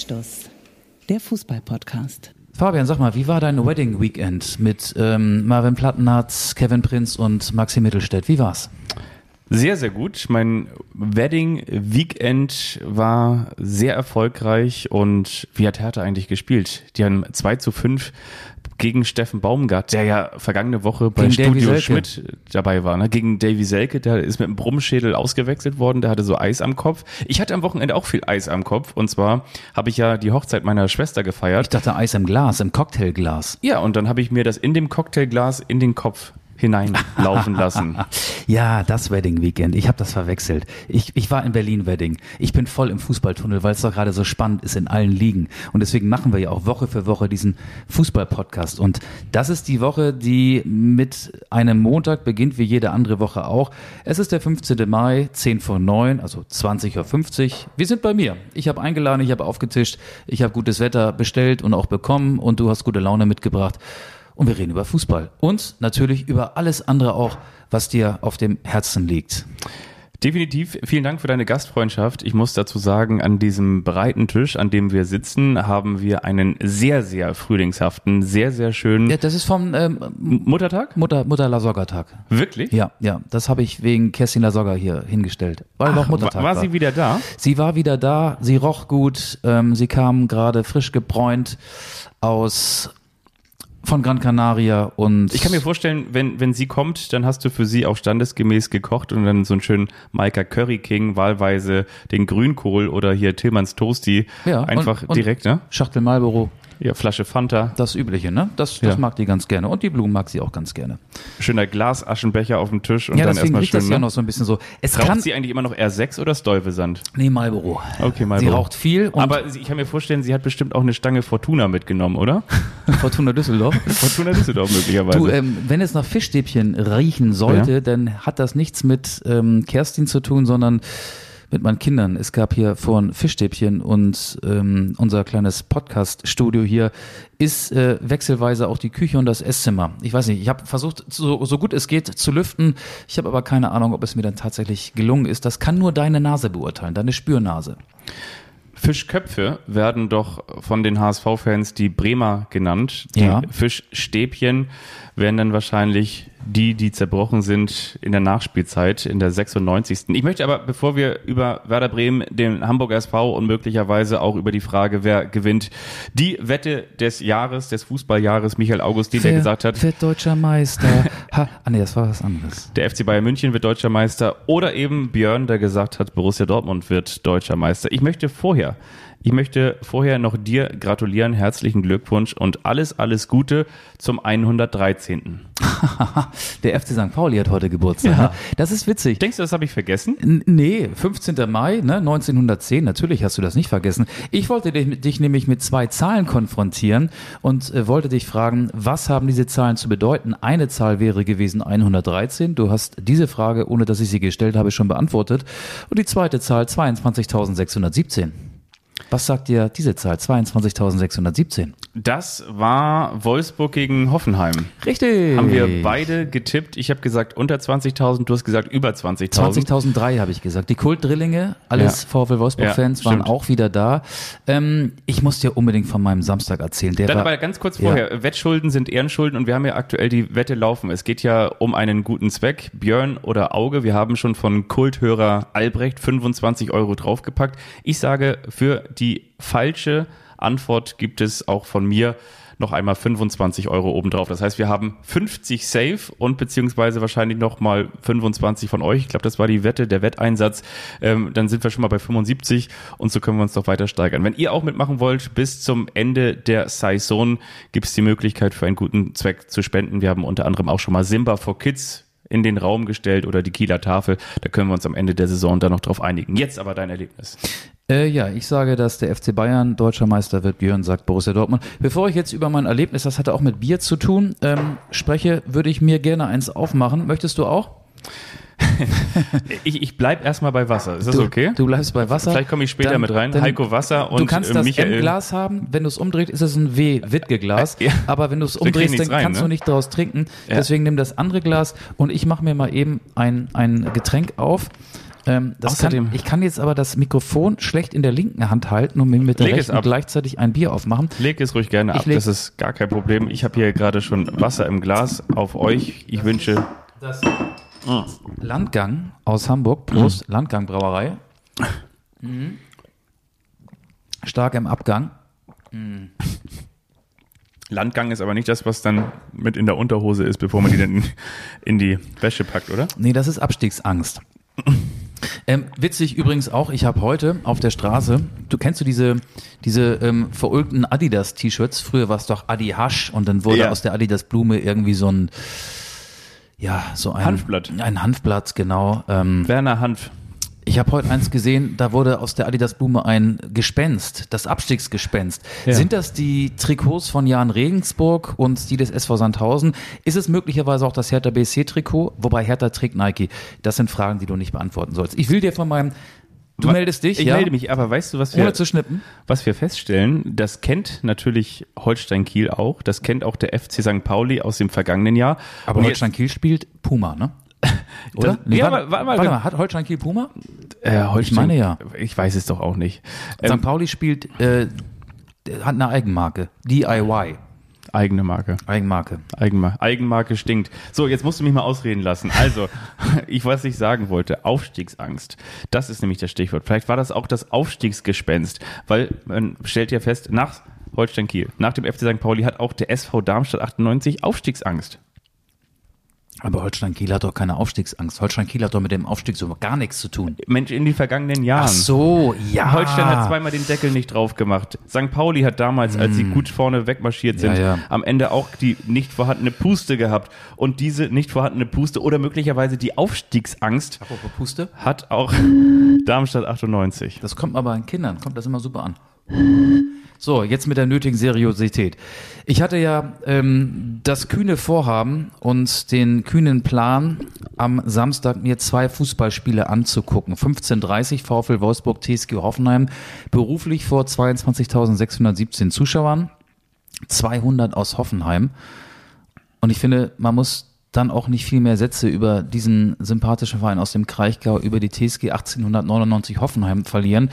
Anstoß, der Fußball-Podcast. Fabian, sag mal, wie war dein Wedding Weekend mit ähm, Marvin Plattenhardt, Kevin Prinz und Maxi Mittelstädt? Wie war's? Sehr, sehr gut. Mein Wedding Weekend war sehr erfolgreich und wie hat Hertha eigentlich gespielt? Die haben 2 zu 5 gegen Steffen Baumgart, der ja vergangene Woche bei Gegen Studio. Schmidt dabei war, ne? gegen Davy Selke, der ist mit einem Brummschädel ausgewechselt worden, der hatte so Eis am Kopf. Ich hatte am Wochenende auch viel Eis am Kopf und zwar habe ich ja die Hochzeit meiner Schwester gefeiert. Ich dachte Eis im Glas, im Cocktailglas. Ja, und dann habe ich mir das in dem Cocktailglas in den Kopf hineinlaufen lassen. Ja, das Wedding Weekend. Ich habe das verwechselt. Ich, ich war in Berlin Wedding. Ich bin voll im Fußballtunnel, weil es doch gerade so spannend ist in allen Ligen. Und deswegen machen wir ja auch Woche für Woche diesen Fußball-Podcast. Und das ist die Woche, die mit einem Montag beginnt, wie jede andere Woche auch. Es ist der 15. Mai, 10 vor 9, also 20.50 Uhr. Wir sind bei mir. Ich habe eingeladen, ich habe aufgetischt, ich habe gutes Wetter bestellt und auch bekommen und du hast gute Laune mitgebracht. Und wir reden über Fußball. Und natürlich über alles andere auch, was dir auf dem Herzen liegt. Definitiv. Vielen Dank für deine Gastfreundschaft. Ich muss dazu sagen, an diesem breiten Tisch, an dem wir sitzen, haben wir einen sehr, sehr frühlingshaften, sehr, sehr schönen Ja, das ist vom ähm, Muttertag. Mutter, Mutter Lasogga-Tag. Wirklich? Ja, ja, das habe ich wegen Kerstin Lasogga hier hingestellt, weil Ach, Muttertag war, war. war sie wieder da? Sie war wieder da, sie roch gut, ähm, sie kam gerade frisch gebräunt aus von Gran Canaria und Ich kann mir vorstellen, wenn, wenn sie kommt, dann hast du für sie auch standesgemäß gekocht und dann so einen schönen Maika Curry King, wahlweise den Grünkohl oder hier Tillmanns Toasty. Ja, Einfach und- und- direkt, ne? Schachtel Marlboro, Ja, Flasche Fanta, das Übliche, ne? Das, das Ja. mag die ganz gerne und die Blumen mag sie auch ganz gerne. schöner Glasaschenbecher auf dem Tisch und ja, dann erstmal riecht schön. das ja ne? noch so ein bisschen so. Es Raucht kann sie eigentlich immer noch R6 oder Stolvesand? nee Marlboro. Okay, mal Sie raucht viel Aber ich kann mir vorstellen, sie hat bestimmt auch eine Stange Fortuna mitgenommen, oder? Fortuna Düsseldorf. Fortuna Düsseldorf möglicherweise. Du, ähm, wenn es nach Fischstäbchen riechen sollte, Ja. dann hat das nichts mit ähm, Kerstin zu tun, sondern mit meinen Kindern. Es gab hier vorhin Fischstäbchen und ähm, unser kleines Podcast-Studio hier ist äh, wechselweise auch die Küche und das Esszimmer. Ich weiß nicht, ich habe versucht, so, so gut es geht, zu lüften. Ich habe aber keine Ahnung, ob es mir dann tatsächlich gelungen ist. Das kann nur deine Nase beurteilen, deine Spürnase. Fischköpfe werden doch von den HSV-Fans die Bremer genannt. Die Ja. Fischstäbchen werden dann wahrscheinlich die, die zerbrochen sind in der Nachspielzeit, in der 96. Ich möchte aber, bevor wir über Werder Bremen, den Hamburger SV und möglicherweise auch über die Frage, wer gewinnt, die Wette des Jahres, des Fußballjahres, Michael Augustin, der gesagt hat, wird deutscher Meister. ha, ah nee, das war was anderes. der FC Bayern München wird deutscher Meister oder eben Björn, der gesagt hat, Borussia Dortmund wird deutscher Meister. Ich möchte vorher, ich möchte vorher noch dir gratulieren, herzlichen Glückwunsch und alles, alles Gute zum 113. Der FC St. Pauli hat heute Geburtstag. Ja. ne? Das ist witzig. Denkst du, das habe ich vergessen? N- Nee, 15. Mai, ne, 1910, natürlich hast du das nicht vergessen. Ich wollte dich, dich nämlich mit zwei Zahlen konfrontieren und äh, wollte dich fragen, was haben diese Zahlen zu bedeuten? Eine Zahl wäre gewesen 113. Du hast diese Frage, ohne dass ich sie gestellt habe, schon beantwortet. Und die zweite Zahl 22.617. Was sagt dir diese Zahl 22.617? Das war Wolfsburg gegen Hoffenheim. Richtig. Haben wir beide getippt. Ich habe gesagt unter 20.000, du hast gesagt über 20.000. 20.000 habe ich gesagt. Die Kultdrillinge, alles Ja. VfL Wolfsburg-Fans, Ja, waren auch wieder da. Ähm, ich muss dir unbedingt von meinem Samstag erzählen. Der Dann war, aber ganz kurz Ja. vorher. Wettschulden sind Ehrenschulden und wir haben ja aktuell die Wette laufen. Es geht ja um einen guten Zweck. Björn oder Auge. Wir haben schon von Kulthörer Albrecht 25 Euro draufgepackt. Ich sage, für die falsche Antwort gibt es auch von mir noch einmal 25 Euro obendrauf. Das heißt, wir haben 50 safe und beziehungsweise wahrscheinlich noch mal 25 von euch. Ich glaube, das war die Wette, der Wetteinsatz. Ähm, dann sind wir schon mal bei 75 und so können wir uns noch weiter steigern. Wenn ihr auch mitmachen wollt, bis zum Ende der Saison gibt es die Möglichkeit für einen guten Zweck zu spenden. Wir haben unter anderem auch schon mal Simba for Kids in den Raum gestellt oder die Kieler Tafel. Da können wir uns am Ende der Saison dann noch drauf einigen. Jetzt aber dein Erlebnis. Äh, ja, ich sage, dass der FC Bayern deutscher Meister wird. Björn sagt Borussia Dortmund. Bevor ich jetzt über mein Erlebnis, das hatte auch mit Bier zu tun, ähm, spreche, würde ich mir gerne eins aufmachen. Möchtest du auch? Ich, ich bleib erstmal bei Wasser. Ist das du, okay? Du bleibst bei Wasser. Vielleicht komme ich später Dann- mit rein. dann- Heiko Wasser und du kannst äh, das Michael. M-Glas haben. Wenn du es umdrehst, ist es ein W-Wittge-Glas. Ja. Aber wenn du es umdrehst, dann rein, kannst ne? du nicht daraus trinken. Ja. Deswegen nimm das andere Glas und ich mache mir mal eben ein, ein Getränk auf. Ähm, das Außerdem- kann, ich kann jetzt aber das Mikrofon schlecht in der linken Hand halten und mir mit der Leg rechten gleichzeitig ein Bier aufmachen. Leg es ruhig gerne ab, das ist gar kein Problem. Ich habe hier gerade schon Wasser im Glas auf euch. Ich wünsche Das Landgang aus Hamburg, Prost, Landgang Brauerei. Mhm. Stark im Abgang. Landgang ist aber nicht das, was dann mit in der Unterhose ist, bevor man die dann in, in die Wäsche packt, oder? Nee, das ist Abstiegsangst. Ähm, witzig übrigens auch, ich habe heute auf der Straße, du kennst du diese, diese ähm, verulgten Adidas-T-Shirts? Früher war es doch Adi Hasch und dann wurde Ja. aus der Adidas-Blume irgendwie so ein, ja, so ein Hanfblatt. Ein Hanfblatt, genau. Ähm, Werner Hanf. ich habe heute eins gesehen, da wurde aus der Adidas-Blume ein Gespenst, das Abstiegsgespenst. Ja. Sind das die Trikots von Jan Regensburg und die des SV Sandhausen? Ist es möglicherweise auch das Hertha BSC-Trikot? Wobei Hertha trägt Nike. Das sind Fragen, die du nicht beantworten sollst. Ich will dir von meinem, du meldest dich, Ich ja? melde mich, aber weißt du, was wir, Ohne zu schnippen. was wir feststellen? Das kennt natürlich Holstein Kiel auch. Das kennt auch der FC St. Pauli aus dem vergangenen Jahr. Aber Und Holstein Kiel spielt Puma, ne? Oder? Das- ja, warte, aber warte mal, warte mal, hat Holstein Kiel Puma? Äh, Holstein, Ich meine ja. Ich weiß es doch auch nicht. St. Ähm, Pauli spielt, äh, hat eine Eigenmarke. DIY. Eigene Marke. Eigenmarke. Eigenmarke. Eigenmarke stinkt. So, jetzt musst du mich mal ausreden lassen. Also, ich, was ich sagen wollte, Aufstiegsangst. Das ist nämlich das Stichwort. Vielleicht war das auch das Aufstiegsgespenst, weil man stellt ja fest, nach Holstein Kiel, nach dem FC St. Pauli hat auch der SV Darmstadt 98 Aufstiegsangst. Aber Holstein Kiel hat doch keine Aufstiegsangst. Holstein Kiel hat doch mit dem Aufstieg so gar nichts zu tun. Mensch, in den vergangenen Jahren. Ach so, ja. Holstein hat zweimal den Deckel nicht drauf gemacht. St. Pauli hat damals, als sie gut vorne wegmarschiert sind, Hm. Ja, ja. am Ende auch die nicht vorhandene Puste gehabt. Und diese nicht vorhandene Puste oder möglicherweise die Aufstiegsangst Apropos Puste. hat auch Darmstadt 98. Das kommt aber an Kindern, kommt das immer super an. So, jetzt mit der nötigen Seriosität. Ich hatte ja ähm, das kühne Vorhaben und den kühnen Plan, am Samstag mir zwei Fußballspiele anzugucken. 15.30 VfL Wolfsburg, TSG Hoffenheim, beruflich vor 22.617 Zuschauern, 200 aus Hoffenheim. Und ich finde, man muss dann auch nicht viel mehr Sätze über diesen sympathischen Verein aus dem Kraichgau, über die TSG 1899 Hoffenheim verlieren,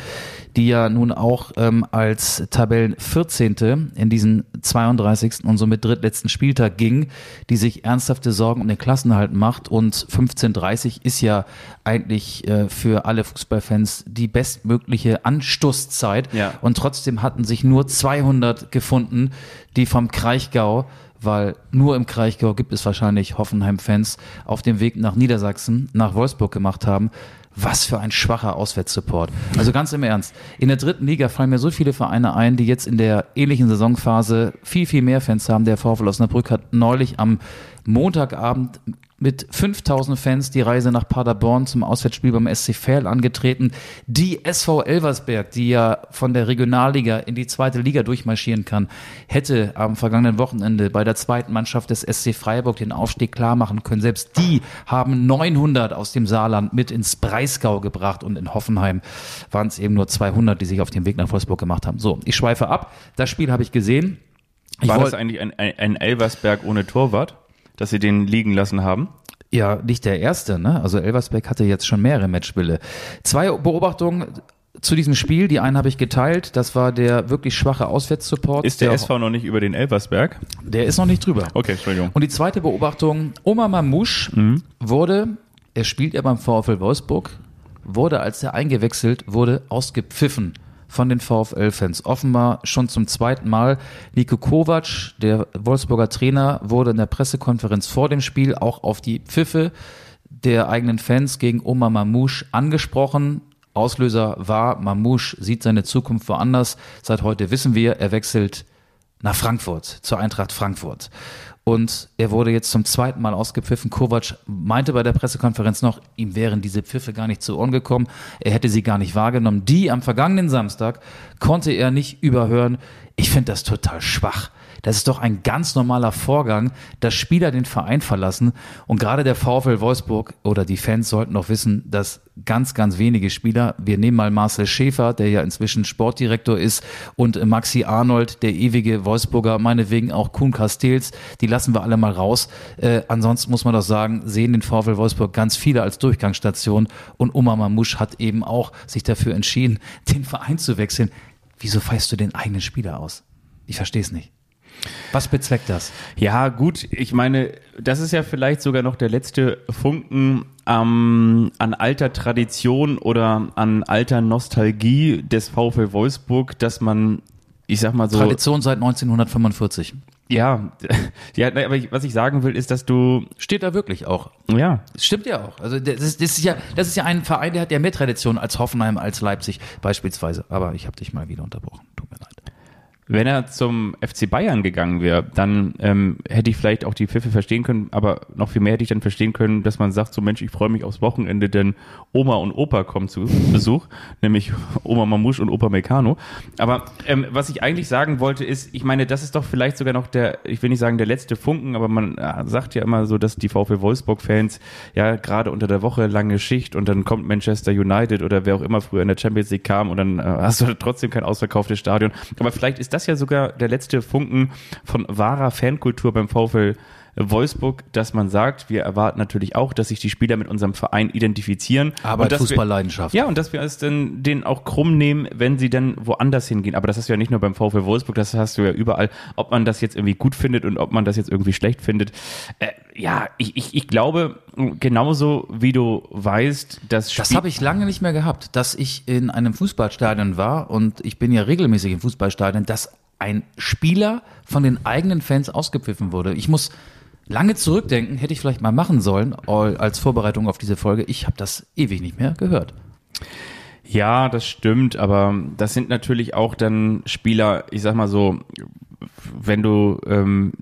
die ja nun auch ähm, als Tabellen 14. in diesen 32. und somit drittletzten Spieltag ging, die sich ernsthafte Sorgen um den Klassenhalt macht und 15.30 ist ja eigentlich äh, für alle Fußballfans die bestmögliche Anstoßzeit Ja. und trotzdem hatten sich nur 200 gefunden, die vom Kraichgau weil nur im Kraichgau gibt es wahrscheinlich Hoffenheim-Fans auf dem Weg nach Niedersachsen, nach Wolfsburg gemacht haben. Was für ein schwacher Auswärtssupport. Also ganz im Ernst. In der dritten Liga fallen mir so viele Vereine ein, die jetzt in der ähnlichen Saisonphase viel, viel mehr Fans haben. Der VfL Osnabrück hat neulich am Montagabend mit 5000 Fans die Reise nach Paderborn zum Auswärtsspiel beim SC Verl angetreten. Die SV Elversberg, die ja von der Regionalliga in die zweite Liga durchmarschieren kann, hätte am vergangenen Wochenende bei der zweiten Mannschaft des SC Freiburg den Aufstieg klar machen können. Selbst die haben 900 aus dem Saarland mit ins Breisgau gebracht und in Hoffenheim waren es eben nur 200, die sich auf den Weg nach Wolfsburg gemacht haben. So, ich schweife ab. Das Spiel habe ich gesehen. Ich War das eigentlich ein, ein, ein Elversberg ohne Torwart, dass sie den liegen lassen haben? Ja, nicht der erste, ne? Also Elversberg hatte jetzt schon mehrere Matchspiele. Zwei Beobachtungen zu diesem Spiel. Die eine habe ich geteilt. Das war der wirklich schwache Auswärtssupport. Ist der SV noch nicht über den Elversberg? Der ist noch nicht drüber. Okay, Entschuldigung. Und die zweite Beobachtung, Omar Mamouche wurde, er spielt ja beim VfL Wolfsburg, wurde, als er eingewechselt wurde, ausgepfiffen von den VfL-Fans. Offenbar schon zum zweiten Mal. Nico Kovac, der Wolfsburger Trainer, wurde in der Pressekonferenz vor dem Spiel auch auf die Pfiffe der eigenen Fans gegen Omar Mamouche angesprochen. Auslöser war, Mamouche sieht seine Zukunft woanders. Seit heute wissen wir, er wechselt nach Frankfurt, zur Eintracht Frankfurt. Und er wurde jetzt zum zweiten Mal ausgepfiffen. Kovac meinte bei der Pressekonferenz noch, ihm wären diese Pfiffe gar nicht zu Ohren gekommen. Er hätte sie gar nicht wahrgenommen. Die am vergangenen Samstag konnte er nicht überhören. Ich finde das total schwach. Das ist doch ein ganz normaler Vorgang, dass Spieler den Verein verlassen. Und gerade der VfL Wolfsburg oder die Fans sollten doch wissen, dass ganz, ganz wenige Spieler, wir nehmen mal Marcel Schäfer, der ja inzwischen Sportdirektor ist, und Maxi Arnold, der ewige Wolfsburger, meinetwegen auch Kuhn Castells, die lassen wir alle mal raus. Äh, ansonsten muss man doch sagen, sehen den VfL Wolfsburg ganz viele als Durchgangsstation und Oma Mamouche hat eben auch sich dafür entschieden, den Verein zu wechseln. Wieso feist du den eigenen Spieler aus? Ich verstehe es nicht. Was bezweckt das? Ja, gut, ich meine, das ist ja vielleicht sogar noch der letzte Funken ähm, an alter Tradition oder an alter Nostalgie des VfL Wolfsburg, dass man, ich sag mal so. Tradition seit 1945. Ja, ja, aber was ich sagen will, ist, dass du. Steht da wirklich auch. Ja. Das stimmt ja auch. Also das ist, das ist ja, das ist ja ein Verein, der hat ja mehr Tradition als Hoffenheim, als Leipzig beispielsweise. Aber ich habe dich mal wieder unterbrochen. Tut mir leid. Wenn er zum FC Bayern gegangen wäre, dann ähm, hätte ich vielleicht auch die Pfiffe verstehen können, aber noch viel mehr hätte ich dann verstehen können, dass man sagt, so Mensch, ich freue mich aufs Wochenende, denn Oma und Opa kommen zu Besuch, nämlich Oma Mamouche und Opa Meccano. Aber ähm, was ich eigentlich sagen wollte, ist, ich meine, das ist doch vielleicht sogar noch der, ich will nicht sagen der letzte Funken, aber man äh, sagt ja immer so, dass die VfL Wolfsburg-Fans ja gerade unter der Woche lange Schicht und dann kommt Manchester United oder wer auch immer früher in der Champions League kam und dann äh, hast du trotzdem kein ausverkauftes Stadion. Aber vielleicht ist das ja sogar der letzte Funken von wahrer Fankultur beim VfL Wolfsburg, dass man sagt, wir erwarten natürlich auch, dass sich die Spieler mit unserem Verein identifizieren. Aber Fußballleidenschaft. Ja, und dass wir es dann denen auch krumm nehmen, wenn sie dann woanders hingehen. Aber das hast du ja nicht nur beim VfL Wolfsburg, das hast du ja überall. Ob man das jetzt irgendwie gut findet und ob man das jetzt irgendwie schlecht findet. Äh, ja, ich, ich, ich glaube, genauso wie du weißt, dass Das habe ich lange nicht mehr gehabt, dass ich in einem Fußballstadion war und ich bin ja regelmäßig im Fußballstadion, dass ein Spieler von den eigenen Fans ausgepfiffen wurde. Ich muss lange zurückdenken, hätte ich vielleicht mal machen sollen als Vorbereitung auf diese Folge. Ich habe das ewig nicht mehr gehört. Ja, das stimmt, aber das sind natürlich auch dann Spieler, ich sag mal so, wenn du ähm,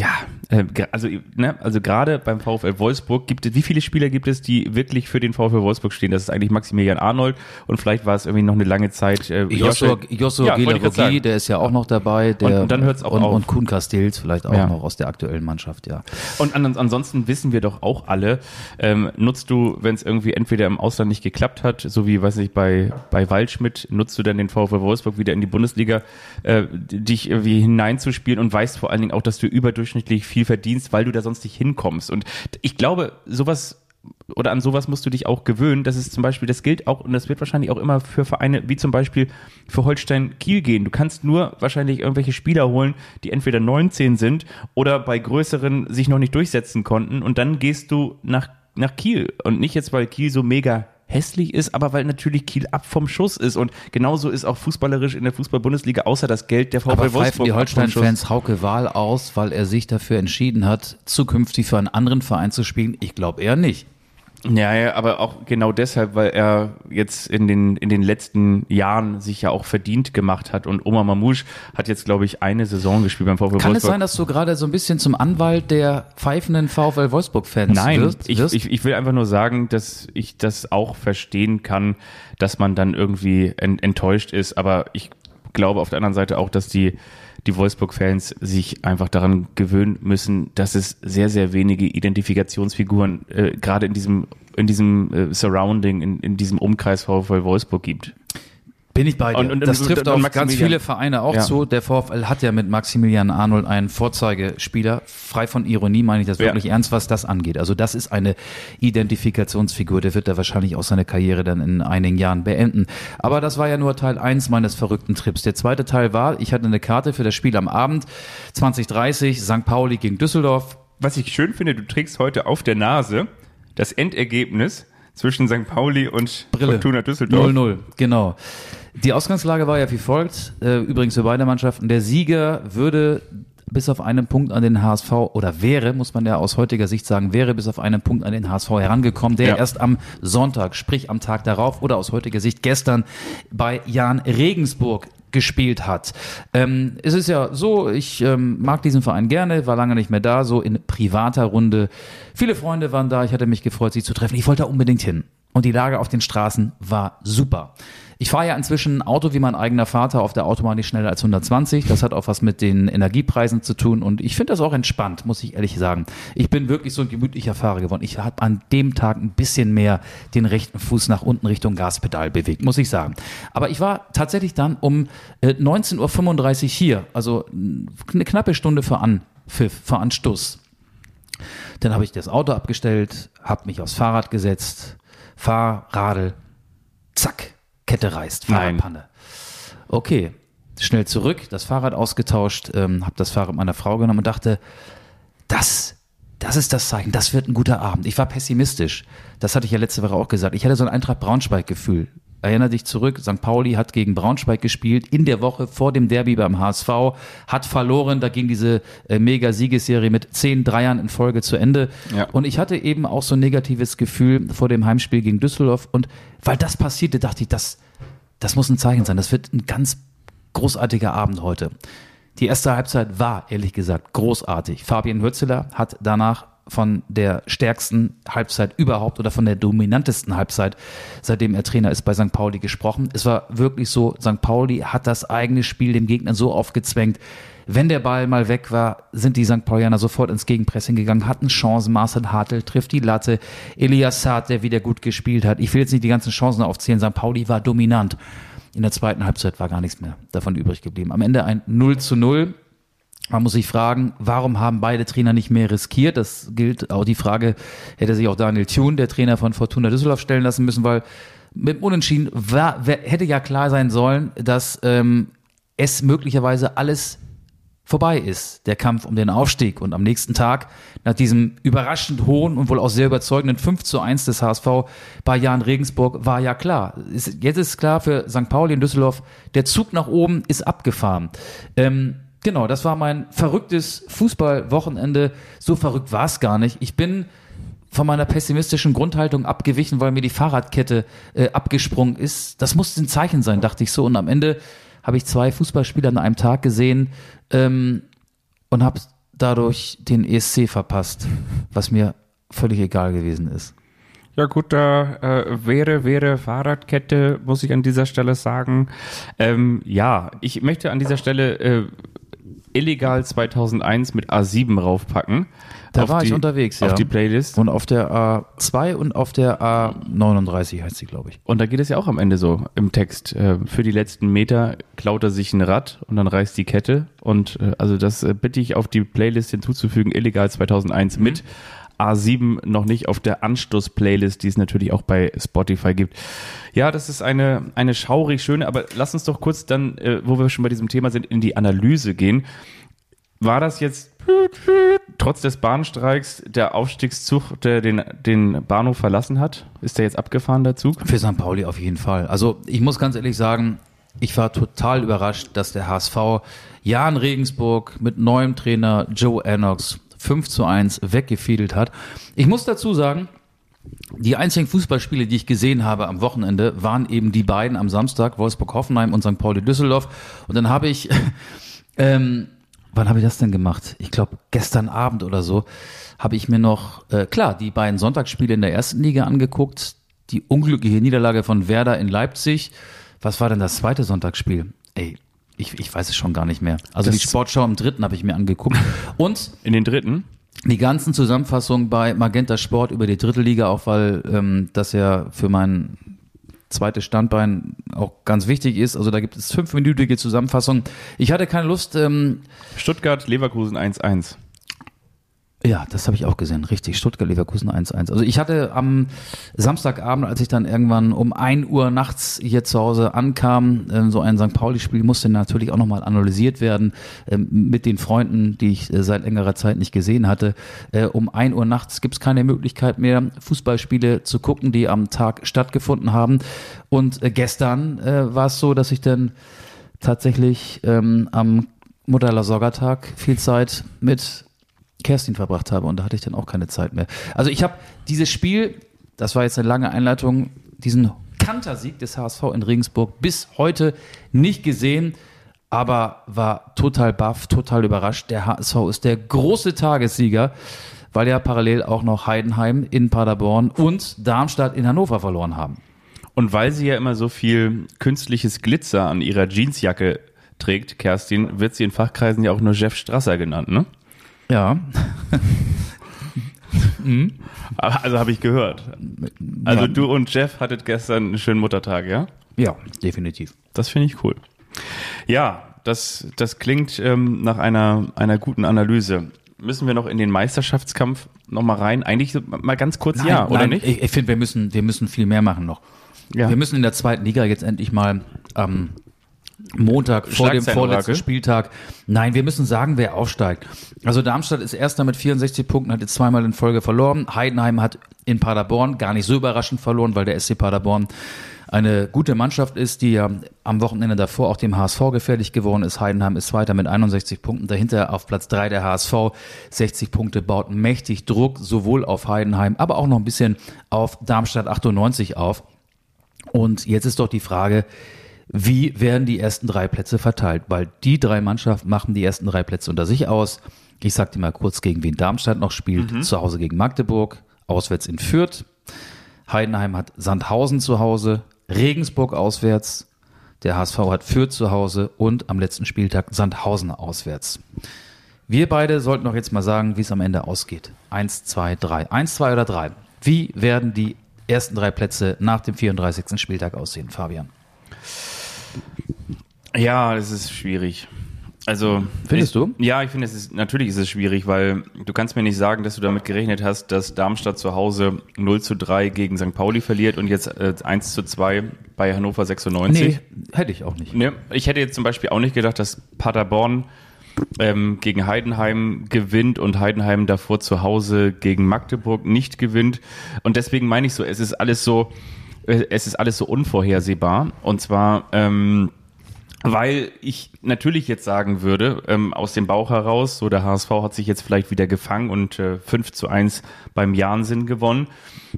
ja, äh, also ne, also gerade beim VfL Wolfsburg gibt es, wie viele Spieler gibt es, die wirklich für den VfL Wolfsburg stehen? Das ist eigentlich Maximilian Arnold und vielleicht war es irgendwie noch eine lange Zeit äh, Joshua, Joshua ja, der ist ja auch noch dabei, der und, und dann hört's auch und, auf. und Kuhn Castells vielleicht auch ja. noch aus der aktuellen Mannschaft, ja. Und an, ansonsten wissen wir doch auch alle, ähm, nutzt du, wenn es irgendwie entweder im Ausland nicht geklappt hat, so wie weiß nicht bei bei Waldschmidt, nutzt du dann den VfL Wolfsburg wieder in die Bundesliga, äh, dich irgendwie hineinzuspielen und weißt vor allen Dingen auch, dass du überdurchschnittlich viel verdienst, weil du da sonst nicht hinkommst. Und ich glaube, sowas oder an sowas musst du dich auch gewöhnen. Das ist zum Beispiel, das gilt auch und das wird wahrscheinlich auch immer für Vereine wie zum Beispiel für Holstein Kiel gehen. Du kannst nur wahrscheinlich irgendwelche Spieler holen, die entweder 19 sind oder bei größeren sich noch nicht durchsetzen konnten und dann gehst du nach, nach Kiel und nicht jetzt, weil Kiel so mega hässlich ist, aber weil natürlich Kiel ab vom Schuss ist und genauso ist auch fußballerisch in der Fußball-Bundesliga außer das Geld der VfL aber Wolfsburg. die Holstein-Fans Hauke Wahl aus, weil er sich dafür entschieden hat, zukünftig für einen anderen Verein zu spielen? Ich glaube eher nicht. Ja, ja, aber auch genau deshalb, weil er jetzt in den, in den letzten Jahren sich ja auch verdient gemacht hat und Oma Mamouche hat jetzt, glaube ich, eine Saison gespielt beim VfL Kann Wolfsburg. es sein, dass du gerade so ein bisschen zum Anwalt der pfeifenden VfL Wolfsburg-Fans Nein, wirst? ich, wirst? ich, ich will einfach nur sagen, dass ich das auch verstehen kann, dass man dann irgendwie ent, enttäuscht ist, aber ich glaube auf der anderen Seite auch, dass die die Wolfsburg-Fans sich einfach daran gewöhnen müssen, dass es sehr, sehr wenige Identifikationsfiguren äh, gerade in diesem, in diesem äh, Surrounding, in, in diesem Umkreis VfL Wolfsburg gibt. Bin ich bei dir. Und- und- das und- trifft und auf ganz viele Vereine auch Ja. zu. Der VfL hat ja mit Maximilian Arnold einen Vorzeigespieler. Frei von Ironie meine ich das Ja. wirklich ernst, was das angeht. Also das ist eine Identifikationsfigur. Der wird da wahrscheinlich auch seine Karriere dann in einigen Jahren beenden. Aber das war ja nur Teil eins meines verrückten Trips. Der zweite Teil war, ich hatte eine Karte für das Spiel am Abend 2030, St. Pauli gegen Düsseldorf. Was ich schön finde, du trägst heute auf der Nase das Endergebnis zwischen St. Pauli und Brille. Fortuna Düsseldorf. 0-0, genau. Die Ausgangslage war ja wie folgt, äh, übrigens für beide Mannschaften. Der Sieger würde bis auf einen Punkt an den HSV oder wäre, muss man ja aus heutiger Sicht sagen, wäre bis auf einen Punkt an den HSV herangekommen, der Ja. erst am Sonntag, sprich am Tag darauf oder aus heutiger Sicht gestern bei Jan Regensburg gespielt hat. Ähm, es ist ja so, ich ähm, mag diesen Verein gerne, war lange nicht mehr da, so in privater Runde. Viele Freunde waren da, ich hatte mich gefreut, sie zu treffen. Ich wollte da unbedingt hin. Und die Lage auf den Straßen war super. Ich fahre ja inzwischen ein Auto wie mein eigener Vater auf der Autobahn nicht schneller als 120. Das hat auch was mit den Energiepreisen zu tun und ich finde das auch entspannt, muss ich ehrlich sagen. Ich bin wirklich so ein gemütlicher Fahrer geworden. Ich habe an dem Tag ein bisschen mehr den rechten Fuß nach unten Richtung Gaspedal bewegt, muss ich sagen. Aber ich war tatsächlich dann um äh, 19.35 Uhr hier, also eine knappe Stunde vor Anpfiff, vor Anstoß. Dann habe ich das Auto abgestellt, habe mich aufs Fahrrad gesetzt, fahr, Radl, zack, Kette reißt, Fahrradpanne. Okay, schnell zurück, das Fahrrad ausgetauscht, ähm, habe das Fahrrad meiner Frau genommen und dachte, das, das ist das Zeichen, das wird ein guter Abend. Ich war pessimistisch. Das hatte ich ja letzte Woche auch gesagt. Ich hatte so ein Eintracht Braunschweig-Gefühl. Erinner dich zurück, St. Pauli hat gegen Braunschweig gespielt, in der Woche vor dem Derby beim HSV, hat verloren, da ging diese äh, Mega-Siegesserie mit zehn Dreiern in Folge zu Ende. Ja. Und ich hatte eben auch so ein negatives Gefühl vor dem Heimspiel gegen Düsseldorf. Und weil das passierte, dachte ich, das, das muss ein Zeichen sein. Das wird ein ganz großartiger Abend heute. Die erste Halbzeit war, ehrlich gesagt, großartig. Fabian Hürzeler hat danach von der stärksten Halbzeit überhaupt oder von der dominantesten Halbzeit, seitdem er Trainer ist bei St. Pauli gesprochen. Es war wirklich so, St. Pauli hat das eigene Spiel dem Gegner so aufgezwängt. Wenn der Ball mal weg war, sind die St. Paulianer sofort ins Gegenpressing gegangen, hatten Chancen. Marcel Hartl trifft die Latte. Elias Saad, der wieder gut gespielt hat. Ich will jetzt nicht die ganzen Chancen aufzählen. St. Pauli war dominant. In der zweiten Halbzeit war gar nichts mehr davon übrig geblieben. Am Ende ein 0 zu 0. Man muss sich fragen, warum haben beide Trainer nicht mehr riskiert? Das gilt auch die Frage, hätte sich auch Daniel Thun, der Trainer von Fortuna Düsseldorf, stellen lassen müssen, weil mit dem Unentschieden war, wer, hätte ja klar sein sollen, dass ähm, es möglicherweise alles vorbei ist, der Kampf um den Aufstieg. Und am nächsten Tag, nach diesem überraschend hohen und wohl auch sehr überzeugenden 5 zu 1 des HSV bei Jan Regensburg, war ja klar. Jetzt ist klar für St. Pauli in Düsseldorf, der Zug nach oben ist abgefahren. Ähm, Genau, das war mein verrücktes Fußballwochenende. So verrückt war es gar nicht. Ich bin von meiner pessimistischen Grundhaltung abgewichen, weil mir die Fahrradkette äh, abgesprungen ist. Das musste ein Zeichen sein, dachte ich so. Und am Ende habe ich zwei Fußballspieler an einem Tag gesehen ähm, und habe dadurch den ESC verpasst, was mir völlig egal gewesen ist. Ja gut, da äh, wäre, wäre Fahrradkette, muss ich an dieser Stelle sagen. Ähm, ja, ich möchte an dieser Stelle äh, illegal 2001 mit A7 raufpacken. Da war die, ich unterwegs, ja. Auf die Playlist. Und auf der A2 und auf der A39 heißt sie, glaube ich. Und da geht es ja auch am Ende so im Text. Äh, für die letzten Meter klaut er sich ein Rad und dann reißt die Kette. Und äh, also das äh, bitte ich auf die Playlist hinzuzufügen, illegal 2001 Mhm. mit A7 noch nicht auf der Anstoß-Playlist, die es natürlich auch bei Spotify gibt. Ja, das ist eine, eine schaurig schöne, aber lass uns doch kurz dann, äh, wo wir schon bei diesem Thema sind, in die Analyse gehen. War das jetzt trotz des Bahnstreiks der Aufstiegszug, der den, den Bahnhof verlassen hat? Ist der jetzt abgefahren, der Zug? Für St. Pauli auf jeden Fall. Also ich muss ganz ehrlich sagen, ich war total überrascht, dass der HSV Jan Regensburg mit neuem Trainer Joe Annox 5 zu 1 weggefiedelt hat. Ich muss dazu sagen, die einzigen Fußballspiele, die ich gesehen habe am Wochenende, waren eben die beiden am Samstag, Wolfsburg-Hoffenheim und St. Pauli Düsseldorf. Und dann habe ich, ähm, wann habe ich das denn gemacht? Ich glaube, gestern Abend oder so, habe ich mir noch, äh, klar, die beiden Sonntagsspiele in der ersten Liga angeguckt. Die unglückliche Niederlage von Werder in Leipzig. Was war denn das zweite Sonntagsspiel? Ey, ich, ich weiß es schon gar nicht mehr. Also Das- die Sportschau im dritten habe ich mir angeguckt. Und In den dritten? die ganzen Zusammenfassungen bei Magenta Sport über die dritte Liga, auch weil ähm, das ja für mein zweites Standbein auch ganz wichtig ist. Also da gibt es fünfminütige Zusammenfassungen. Ich hatte keine Lust, ähm, Stuttgart, Leverkusen 1-1. Ja, das habe ich auch gesehen, richtig. Stuttgart, Leverkusen 1-1. Also ich hatte am Samstagabend, als ich dann irgendwann um 1 Uhr nachts hier zu Hause ankam, ähm, so ein St. Pauli-Spiel musste natürlich auch nochmal analysiert werden ähm, mit den Freunden, die ich äh, seit längerer Zeit nicht gesehen hatte. Äh, um 1 Uhr nachts gibt es keine Möglichkeit mehr, Fußballspiele zu gucken, die am Tag stattgefunden haben. Und äh, gestern war es so, dass ich dann tatsächlich ähm, am Mutterler-Sorgertag viel Zeit mit Kerstin verbracht habe und da hatte ich dann auch keine Zeit mehr. Also ich habe dieses Spiel, das war jetzt eine lange Einleitung, diesen Kantersieg des HSV in Regensburg bis heute nicht gesehen, aber war total baff, total überrascht. Der HSV ist der große Tagessieger, weil ja parallel auch noch Heidenheim in Paderborn und Darmstadt in Hannover verloren haben. Und weil sie ja immer so viel künstliches Glitzer an ihrer Jeansjacke trägt, Kerstin, wird sie in Fachkreisen ja auch nur Jeff Strasser genannt, ne? Ja. Aber- Also habe ich gehört. Also Ja. du und Jeff hattet gestern einen schönen Muttertag, ja? Ja, definitiv. Das finde ich cool. Ja, das, das klingt ähm, nach einer, einer guten Analyse. Müssen wir noch in den Meisterschaftskampf noch mal rein? Eigentlich mal ganz kurz ja, oder nicht? Ich, ich finde, wir müssen, wir müssen viel mehr machen noch. Ja. Wir müssen in der zweiten Liga jetzt endlich mal am Montag vor dem vorletzten Spieltag. Nein, wir müssen sagen, wer aufsteigt. Also Darmstadt ist erster mit 64 Punkten, hat jetzt zweimal in Folge verloren. Heidenheim hat in Paderborn gar nicht so überraschend verloren, weil der SC Paderborn eine gute Mannschaft ist, die ja am Wochenende davor auch dem HSV gefährlich geworden ist. Heidenheim ist Zweiter mit 61 Punkten. Dahinter auf Platz drei der HSV. 60 Punkte baut mächtig Druck sowohl auf Heidenheim, aber auch noch ein bisschen auf Darmstadt 98 auf. Und jetzt ist doch die Frage, wie werden die ersten drei Plätze verteilt? Weil die drei Mannschaften machen die ersten drei Plätze unter sich aus. Ich sag dir mal kurz, gegen wen Darmstadt noch spielt. Zu Hause gegen Magdeburg, auswärts in Fürth. Heidenheim hat Sandhausen zu Hause, Regensburg auswärts. Der HSV hat Fürth zu Hause und am letzten Spieltag Sandhausen auswärts. Wir beide sollten doch jetzt mal sagen, wie es am Ende ausgeht. Eins, zwei, drei. Eins, zwei oder drei. Wie werden die ersten drei Plätze nach dem 34. Spieltag aussehen, Fabian? Ja, das ist schwierig. Also Findest ich, du? Ja, ich finde, es ist natürlich ist es schwierig, weil du kannst mir nicht sagen, dass du damit gerechnet hast, dass Darmstadt zu Hause 0 zu 3 gegen St. Pauli verliert und jetzt äh, 1 zu 2 bei Hannover 96. hätte ich auch nicht. Ne, ich hätte jetzt zum Beispiel auch nicht gedacht, dass Paderborn ähm, gegen Heidenheim gewinnt und Heidenheim davor zu Hause gegen Magdeburg nicht gewinnt. Und deswegen meine ich so, es ist alles so, es ist alles so unvorhersehbar. Und zwar, ähm, weil ich natürlich jetzt sagen würde, ähm, aus dem Bauch heraus, so der HSV hat sich jetzt vielleicht wieder gefangen und äh, 5 zu 1 beim Jansen gewonnen,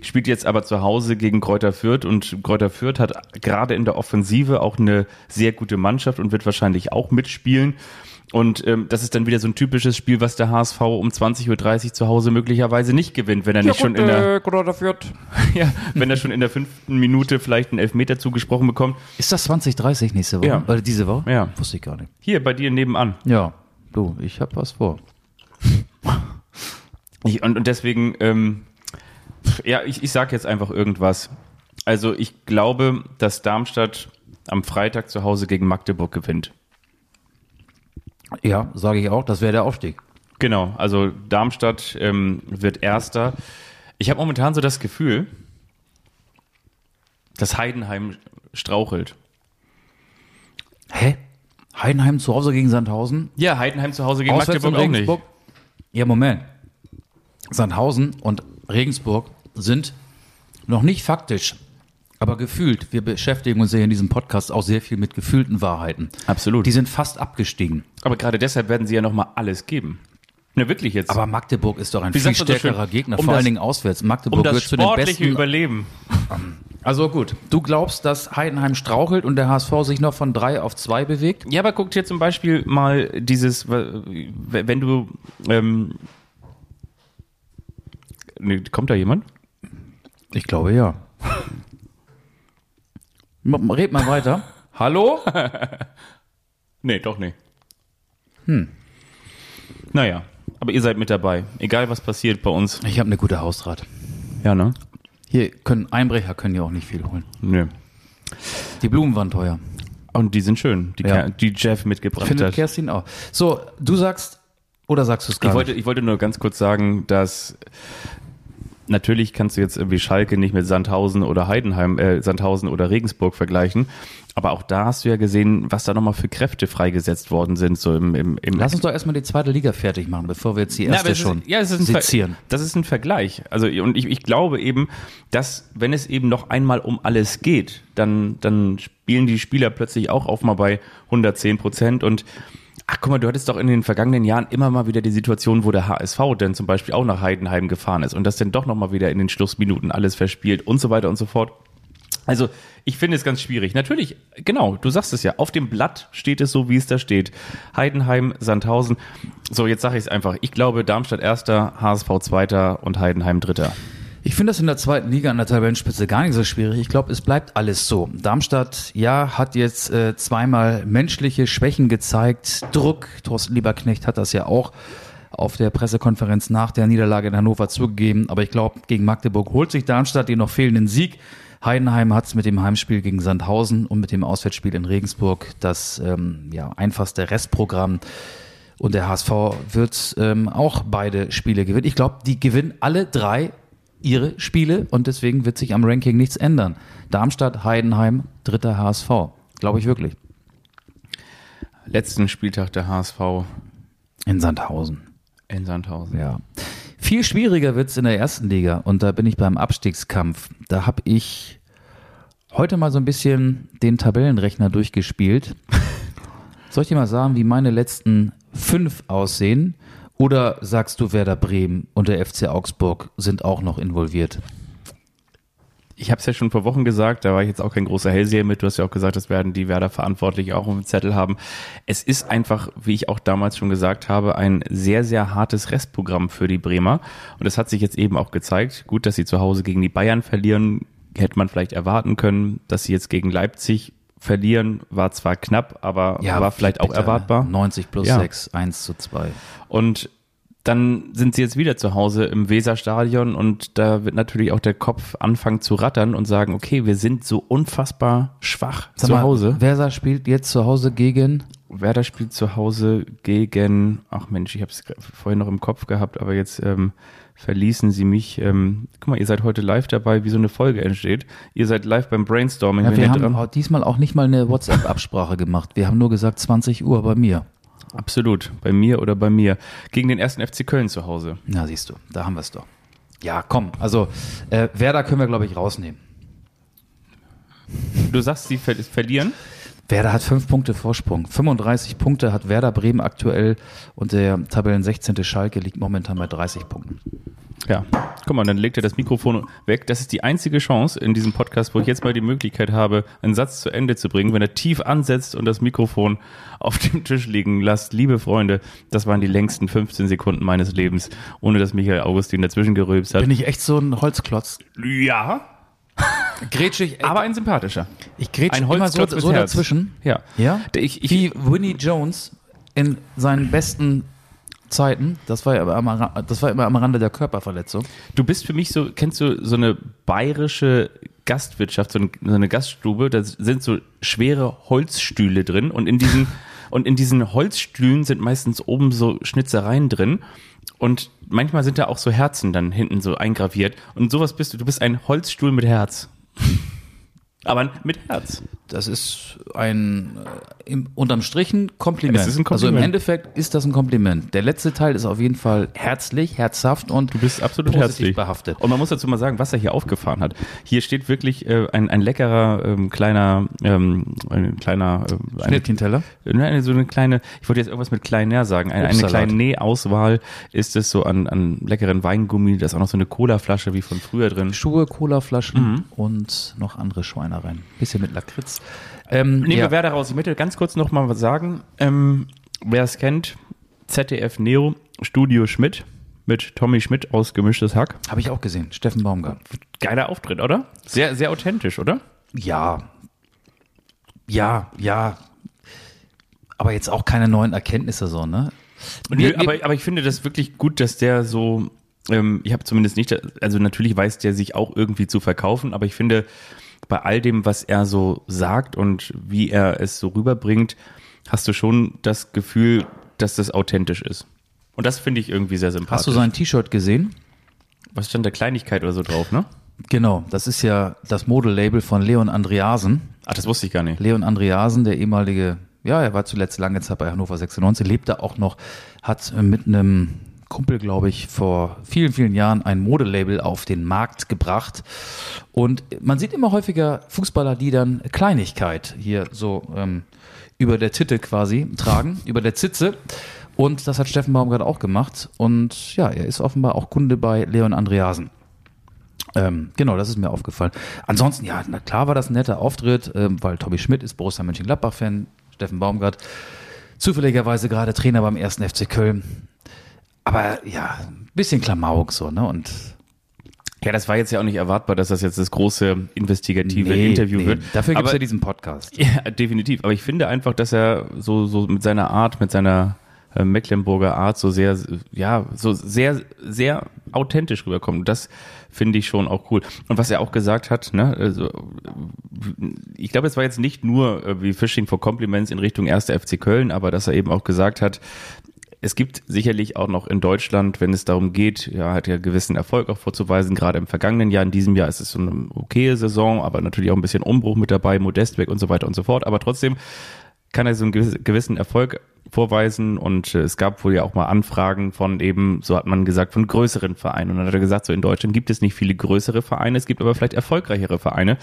spielt jetzt aber zu Hause gegen Kräuter Fürth und Kräuter Fürth hat gerade in der Offensive auch eine sehr gute Mannschaft und wird wahrscheinlich auch mitspielen. Und ähm, das ist dann wieder so ein typisches Spiel, was der HSV um 20.30 Uhr zu Hause möglicherweise nicht gewinnt, wenn er nicht schon in der ja, wenn er schon in der fünften Minute vielleicht einen Elfmeter zugesprochen bekommt. Ist das 2030 nächste Woche? Ja. Oder diese Woche? Ja. Wusste ich gar nicht. Hier bei dir nebenan. Ja, du, ich habe was vor. Ich, und, und deswegen, ähm, ja, ich, ich sage jetzt einfach irgendwas. Also ich glaube, dass Darmstadt am Freitag zu Hause gegen Magdeburg gewinnt. Ja, sage ich auch, das wäre der Aufstieg. Genau, also Darmstadt ähm, wird Erster. Ich habe momentan so das Gefühl, dass Heidenheim strauchelt. Hä? Heidenheim zu Hause gegen Sandhausen? Ja, Heidenheim zu Hause gegen Auswärts Magdeburg auch nicht. Regensburg? Ja, Moment. Sandhausen und Regensburg sind noch nicht faktisch, aber gefühlt. Wir beschäftigen uns ja in diesem Podcast auch sehr viel mit gefühlten Wahrheiten. Absolut. Die sind fast abgestiegen. Aber gerade deshalb werden sie ja nochmal alles geben. Ne, wirklich jetzt. Aber Magdeburg ist doch ein Wie viel so stärkerer schön? Gegner, Um vor das- allen Dingen auswärts. Magdeburg um gehört zu den sportliche besten. Überleben. Also gut, du glaubst, dass Heidenheim strauchelt und der HSV sich noch von drei auf zwei bewegt? Ja, aber guck dir zum Beispiel mal dieses, wenn du, ähm, nee, kommt da jemand? Ich glaube ja. Red mal weiter. Hallo? Nee, doch nicht. Hm. Naja, aber ihr seid mit dabei. Egal was passiert bei uns. Ich habe eine gute Hausrat. Ja, ne? Hier können Einbrecher können ja auch nicht viel holen. Nö. Die Blumen waren teuer. Und die sind schön, die, Ja. Ke- die Jeff mitgebracht Findet hat. Kerstin auch. So, du sagst oder sagst du es gar Ich wollte, nicht? ich wollte nur ganz kurz sagen, dass natürlich kannst du jetzt irgendwie Schalke nicht mit Sandhausen oder Heidenheim, äh, Sandhausen oder Regensburg vergleichen. Aber auch da hast du ja gesehen, was da nochmal für Kräfte freigesetzt worden sind, so im, im, im Lass uns doch erstmal die zweite Liga fertig machen, bevor wir jetzt die Na, erste es schon ist, ja, es ist sezieren. Das ist ein Vergleich. Also und ich, ich glaube eben, dass wenn es eben noch einmal um alles geht, dann dann spielen die Spieler plötzlich auch auf mal bei 110 Prozent und Ach, guck mal, du hattest doch in den vergangenen Jahren immer mal wieder die Situation, wo der HSV dann zum Beispiel auch nach Heidenheim gefahren ist und das dann doch nochmal wieder in den Schlussminuten alles verspielt und so weiter und so fort. Also, ich finde es ganz schwierig. Natürlich, genau, du sagst es ja, auf dem Blatt steht es so, wie es da steht. Heidenheim, Sandhausen. So, jetzt sage ich es einfach. Ich glaube, Darmstadt erster, HSV zweiter und Heidenheim dritter. Ich finde das in der zweiten Liga an der Tabellenspitze gar nicht so schwierig. Ich glaube, es bleibt alles so. Darmstadt, ja, hat jetzt äh, zweimal menschliche Schwächen gezeigt. Druck, Thorsten Lieberknecht hat das ja auch auf der Pressekonferenz nach der Niederlage in Hannover zugegeben. Aber ich glaube, gegen Magdeburg holt sich Darmstadt den noch fehlenden Sieg. Heidenheim hat es mit dem Heimspiel gegen Sandhausen und mit dem Auswärtsspiel in Regensburg das ähm, ja, einfachste Restprogramm. Und der HSV wird ähm, auch beide Spiele gewinnen. Ich glaube, die gewinnen alle drei ihre Spiele und deswegen wird sich am Ranking nichts ändern. Darmstadt, Heidenheim, dritter HSV. Glaube ich wirklich. Letzten Spieltag der HSV In Sandhausen. in Sandhausen. Ja. Viel schwieriger wird's in der ersten Liga und da bin ich beim Abstiegskampf. Da habe ich heute mal so ein bisschen den Tabellenrechner durchgespielt. Soll ich dir mal sagen, wie meine letzten fünf aussehen? Oder sagst du, Werder Bremen und der FC Augsburg sind auch noch involviert? Ich habe es ja schon vor Wochen gesagt, da war ich jetzt auch kein großer Hellseher mit. Du hast ja auch gesagt, das werden die Werder verantwortlich auch auf dem Zettel haben. Es ist einfach, wie ich auch damals schon gesagt habe, ein sehr, sehr hartes Restprogramm für die Bremer. Und das hat sich jetzt eben auch gezeigt. Gut, dass sie zu Hause gegen die Bayern verlieren, hätte man vielleicht erwarten können. Dass sie jetzt gegen Leipzig verlieren, war zwar knapp, aber war vielleicht auch bitte. erwartbar. 90 plus Ja. 6, 1 zu 2. Und dann sind sie jetzt wieder zu Hause im Weserstadion und da wird natürlich auch der Kopf anfangen zu rattern und sagen, okay, wir sind so unfassbar schwach Sag zu mal, Hause. Werder spielt jetzt zu Hause gegen Werder spielt zu Hause gegen, ach Mensch, ich habe es vorhin noch im Kopf gehabt, aber jetzt ähm, verließen sie mich. Ähm, guck mal, ihr seid heute live dabei, wie so eine Folge entsteht. Ihr seid live beim Brainstorming. Ja, wir haben auch diesmal auch nicht mal eine WhatsApp-Absprache gemacht. Wir haben nur gesagt 20 Uhr bei mir. Absolut, bei mir oder bei mir. Gegen den ersten FC Köln zu Hause. Na, siehst du, da haben wir es doch. Ja, komm, also äh, Werder können wir, glaube ich, rausnehmen. Du sagst, sie ver verlieren? Werder hat fünf Punkte Vorsprung. 35 Punkte hat Werder Bremen aktuell und der Tabellen 16. Schalke liegt momentan bei 30 Punkten. Ja, guck mal, dann legt er das Mikrofon weg. Das ist die einzige Chance in diesem Podcast, wo ich jetzt mal die Möglichkeit habe, einen Satz zu Ende zu bringen, wenn er tief ansetzt und das Mikrofon auf dem Tisch liegen lässt. Liebe Freunde, das waren die längsten 15 Sekunden meines Lebens, ohne dass Michael Augustin dazwischen gerülpst hat. Bin ich echt so ein Holzklotz? ja, Grätsch ich, aber ein sympathischer. ich grätsch ein immer so, so dazwischen. Ja. Ja? Ich, ich, Wie Winnie Jones in seinen besten Zeiten. Das war ja aber am, das war immer am Rande der Körperverletzung. Du bist für mich so, kennst du so eine bayerische Gastwirtschaft, so eine, so eine Gaststube, da sind so schwere Holzstühle drin und in diesen, und in diesen Holzstühlen sind meistens oben so Schnitzereien drin und manchmal sind da auch so Herzen dann hinten so eingraviert und sowas bist du, du bist ein Holzstuhl mit Herz. Aber mit Herz. Das ist ein äh, im, unterm Strich ein Kompliment. Es ist ein Also im Kompliment. Endeffekt ist das ein Kompliment. Der letzte Teil ist auf jeden Fall herzlich, herzhaft und Du bist absolut herzlich. behaftet. Und man muss dazu mal sagen, was er hier aufgefahren hat. Hier steht wirklich äh, ein, ein leckerer ähm, kleiner, ähm, ein kleiner, äh, eine, Schnittchenteller. Nein, so eine kleine, ich wollte jetzt irgendwas mit Kleiner sagen, eine, eine kleine Nähauswahl ist es so an, an leckeren Weingummi, da ist auch noch so eine Colaflasche wie von früher drin. Schuhe, Colaflaschen Mhm. und noch andere Schweine rein. Bisschen mit Lakritz. Ähm, Nehmen ja, wir Werder raus. Ich möchte ganz kurz noch mal was sagen. Ähm, wer es kennt, ZDF Neo, Studio Schmidt mit Tommy Schmidt aus Gemischtes Hack. Habe ich auch gesehen. Steffen Baumgart. Geiler Auftritt, oder? Sehr, sehr authentisch, oder? Ja. Ja, ja. Aber jetzt auch keine neuen Erkenntnisse so, ne? Wir- wir, aber, aber ich finde das wirklich gut, dass der so, ähm, ich habe zumindest nicht, also natürlich weiß der sich auch irgendwie zu verkaufen, aber ich finde, bei all dem, was er so sagt und wie er es so rüberbringt, hast du schon das Gefühl, dass das authentisch ist. Und das finde ich irgendwie sehr sympathisch. Hast du sein T-Shirt gesehen? was stand da Kleinigkeit oder so drauf, ne? Genau, das ist ja das Modelabel von Leon Andreasen. Ach, das wusste ich gar nicht. Leon Andreasen, der ehemalige, ja, er war zuletzt lange Zeit bei Hannover 96, lebte auch noch, hat mit einem Kumpel, glaube ich, vor vielen, vielen Jahren ein Modelabel auf den Markt gebracht. Und man sieht immer häufiger Fußballer, die dann Kleinigkeit hier so ähm, über der Titte quasi tragen, über der Zitze. Und das hat Steffen Baumgart auch gemacht. Und ja, er ist offenbar auch Kunde bei Leon Andreasen. Ähm, genau, das ist mir aufgefallen. Ansonsten, ja, na klar war das ein netter Auftritt, ähm, weil Tommy Schmidt ist Borussia Mönchengladbach-Fan, Steffen Baumgart zufälligerweise gerade Trainer beim ersten FC Köln. Aber ja, ein bisschen Klamauk so, ne? Und Ja, das war jetzt ja auch nicht erwartbar, dass das jetzt das große investigative Nee, Interview nee. wird. Dafür gibt es ja diesen Podcast. Ja, definitiv. Aber ich finde einfach, dass er so, so mit seiner Art, mit seiner äh, Mecklenburger Art so sehr, ja, so sehr, sehr authentisch rüberkommt. Das finde ich schon auch cool. Und was er auch gesagt hat, ne, also, ich glaube, es war jetzt nicht nur äh, wie Fishing for Compliments in Richtung 1. FC Köln, aber dass er eben auch gesagt hat, es gibt sicherlich auch noch in Deutschland, wenn es darum geht, ja, hat ja gewissen Erfolg auch vorzuweisen, gerade im vergangenen Jahr, in diesem Jahr ist es so eine okaye Saison, aber natürlich auch ein bisschen Umbruch mit dabei, Modest weg und so weiter und so fort, aber trotzdem kann er so einen gewiss- gewissen Erfolg vorweisen und äh, es gab wohl ja auch mal Anfragen von eben, so hat man gesagt, von größeren Vereinen und dann hat er gesagt, so in Deutschland gibt es nicht viele größere Vereine, es gibt aber vielleicht erfolgreichere Vereine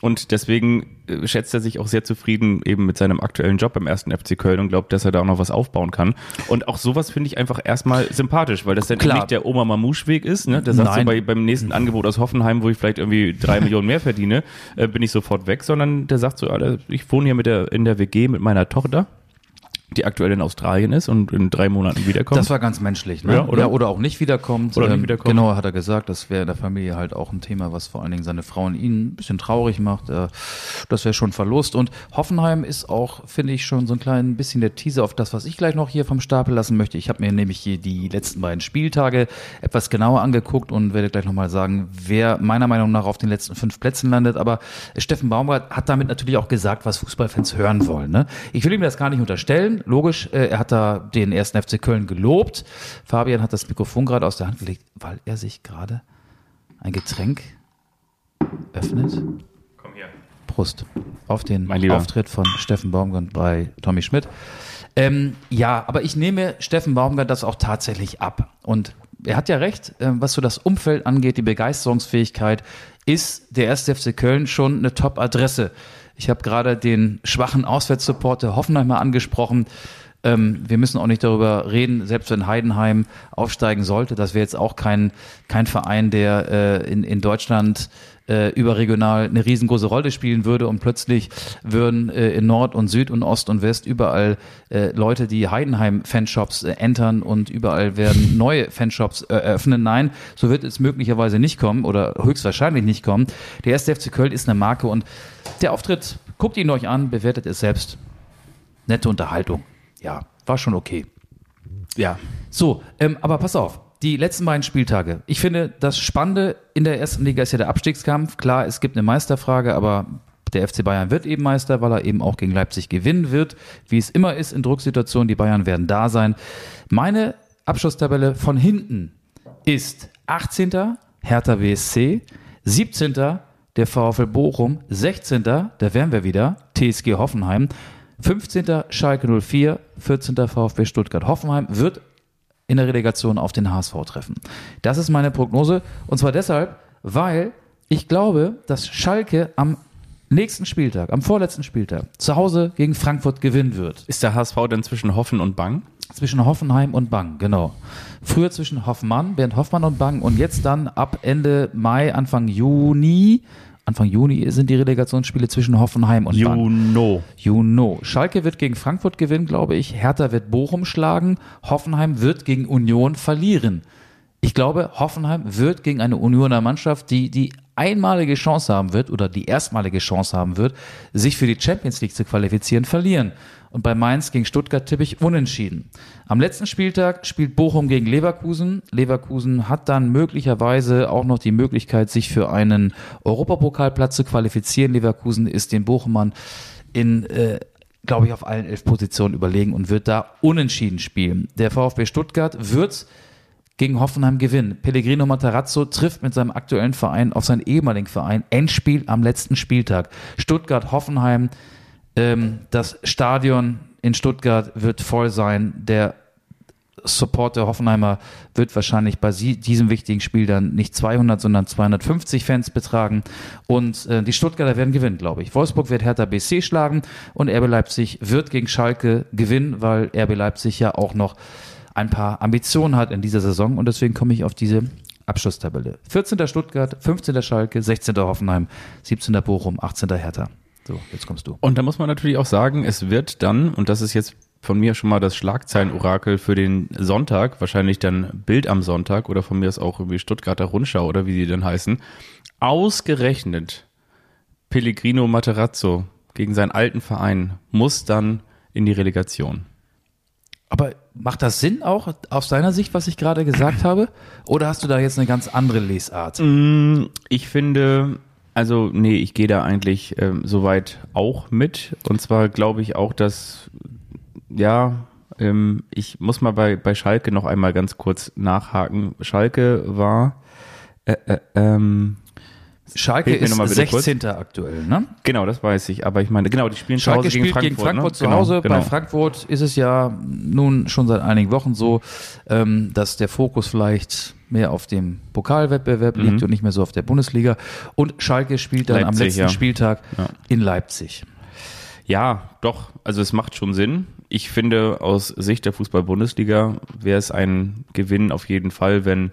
und deswegen äh, schätzt er sich auch sehr zufrieden eben mit seinem aktuellen Job beim ersten FC Köln und glaubt, dass er da auch noch was aufbauen kann und auch sowas finde ich einfach erstmal sympathisch, weil das dann Klar. nicht der Oma Mamouche-Weg ist, ne? sagt so Nein. bei, beim nächsten Angebot aus Hoffenheim, wo ich vielleicht irgendwie drei Millionen mehr verdiene, äh, bin ich sofort weg, sondern der sagt so, Alter, ich wohne hier mit der, in der WG mit meiner Tochter, die aktuell in Australien ist und in drei Monaten wiederkommt. Das war ganz menschlich, ne? Ja, oder? oder auch nicht wiederkommt. Oder nicht Ähm, wiederkommt. Genau, hat er gesagt, das wäre in der Familie halt auch ein Thema, was vor allen Dingen seine Frau und ihn ein bisschen traurig macht. Äh, Das wäre schon Verlust. Und Hoffenheim ist auch, finde ich, schon so ein klein bisschen der Teaser auf das, was ich gleich noch hier vom Stapel lassen möchte. Ich habe mir nämlich hier die letzten beiden Spieltage etwas genauer angeguckt und werde gleich nochmal sagen, wer meiner Meinung nach auf den letzten fünf Plätzen landet. Aber Steffen Baumgart hat damit natürlich auch gesagt, was Fußballfans hören wollen. Ne? Ich will ihm das gar nicht unterstellen. Logisch, äh, er hat da den ersten FC Köln gelobt. Fabian hat das Mikrofon gerade aus der Hand gelegt, weil er sich gerade ein Getränk öffnet. Komm hier. Prost auf den. Auftritt von Steffen Baumgart bei Tommy Schmidt. Ähm, ja, aber ich nehme Steffen Baumgart das auch tatsächlich ab. Und er hat ja recht, äh, was so das Umfeld angeht, die Begeisterungsfähigkeit, ist der 1. FC Köln schon eine Top-Adresse. Ich habe gerade den schwachen Auswärtssupport der Hoffenheim mal angesprochen. Ähm, wir müssen auch nicht darüber reden, selbst wenn Heidenheim aufsteigen sollte. Das wäre jetzt auch kein, kein Verein, der äh, in, in Deutschland äh, überregional eine riesengroße Rolle spielen würde und plötzlich würden äh, in Nord und Süd und Ost und West überall äh, Leute, die Heidenheim-Fanshops äh, entern und überall werden neue Fanshops äh, eröffnen. Nein, so wird es möglicherweise nicht kommen oder höchstwahrscheinlich nicht kommen. Der erste FC Köln ist eine Marke und der Auftritt, guckt ihn euch an, bewertet es selbst. Nette Unterhaltung. Ja, war schon okay. Ja. So, ähm, aber pass auf. Die letzten beiden Spieltage. Ich finde, das Spannende in der ersten Liga ist ja der Abstiegskampf. Klar, es gibt eine Meisterfrage, aber der FC Bayern wird eben Meister, weil er eben auch gegen Leipzig gewinnen wird. Wie es immer ist in Drucksituationen, die Bayern werden da sein. Meine Abschlusstabelle von hinten ist 18. Hertha BSC, 17. der VfL Bochum, 16. da wären wir wieder, TSG Hoffenheim, 15. Schalke 04, 14. VfB Stuttgart. Hoffenheim wird in der Relegation auf den HSV treffen. Das ist meine Prognose. Und zwar deshalb, weil ich glaube, dass Schalke am nächsten Spieltag, am vorletzten Spieltag, zu Hause gegen Frankfurt gewinnen wird. Ist der HSV denn zwischen Hoffen und Bang? Zwischen Hoffenheim und Bang, genau. Früher zwischen Hoffmann, Bernd Hoffmann und Bang und jetzt dann ab Ende Mai, Anfang Juni. Anfang Juni sind die Relegationsspiele zwischen Hoffenheim und. Juno. You know. Schalke wird gegen Frankfurt gewinnen, glaube ich. Hertha wird Bochum schlagen. Hoffenheim wird gegen Union verlieren. Ich glaube, Hoffenheim wird gegen eine Unioner Mannschaft, die die einmalige Chance haben wird oder die erstmalige Chance haben wird, sich für die Champions League zu qualifizieren, verlieren. Und bei Mainz gegen Stuttgart tippe ich unentschieden. Am letzten Spieltag spielt Bochum gegen Leverkusen. Leverkusen hat dann möglicherweise auch noch die Möglichkeit, sich für einen Europapokalplatz zu qualifizieren. Leverkusen ist den Bochumern in äh, glaube ich, auf allen elf Positionen überlegen und wird da unentschieden spielen. Der VfB Stuttgart wird gegen Hoffenheim gewinnen. Pellegrino Matarazzo trifft mit seinem aktuellen Verein auf seinen ehemaligen Verein. Endspiel am letzten Spieltag. Stuttgart-Hoffenheim. Ähm, das Stadion in Stuttgart wird voll sein. Der Support der Hoffenheimer wird wahrscheinlich bei diesem wichtigen Spiel dann nicht 200, sondern 250 Fans betragen. Und äh, die Stuttgarter werden gewinnen, glaube ich. Wolfsburg wird Hertha BC schlagen und RB Leipzig wird gegen Schalke gewinnen, weil RB Leipzig ja auch noch ein paar Ambitionen hat in dieser Saison. Und deswegen komme ich auf diese Abschlusstabelle. 14. Stuttgart, 15. Schalke, 16. Hoffenheim, 17. Bochum, 18. Hertha. So, jetzt kommst du. Und da muss man natürlich auch sagen, es wird dann, und das ist jetzt von mir schon mal das Schlagzeilen-Orakel für den Sonntag, wahrscheinlich dann Bild am Sonntag oder von mir ist auch irgendwie Stuttgarter Rundschau oder wie die denn heißen. Ausgerechnet Pellegrino Materazzo gegen seinen alten Verein muss dann in die Relegation. Aber macht das Sinn auch aus deiner Sicht, was ich gerade gesagt habe? Oder hast du da jetzt eine ganz andere Lesart? Mm, Ich finde, also nee, ich gehe da eigentlich ähm, soweit auch mit. Und zwar glaube ich auch, dass, ja, ähm, ich muss mal bei, bei Schalke noch einmal ganz kurz nachhaken. Schalke war, äh, äh, ähm, Schalke ist noch mal bitte kurz. 16. aktuell, ne? genau, das weiß ich. Aber ich meine, genau, die spielen zu Schalke Hause spielt gegen Frankfurt, gegen Frankfurt ne? zu Hause. Genau, Bei genau. Frankfurt ist es ja nun schon seit einigen Wochen so, ähm, dass der Fokus vielleicht mehr auf dem Pokalwettbewerb Mhm. liegt und nicht mehr so auf der Bundesliga. Und Schalke spielt dann am Leipzig, letzten ja. Spieltag Ja. in Leipzig. Ja, doch. Also es macht schon Sinn. Ich finde, aus Sicht der Fußball-Bundesliga wäre es ein Gewinn auf jeden Fall, wenn,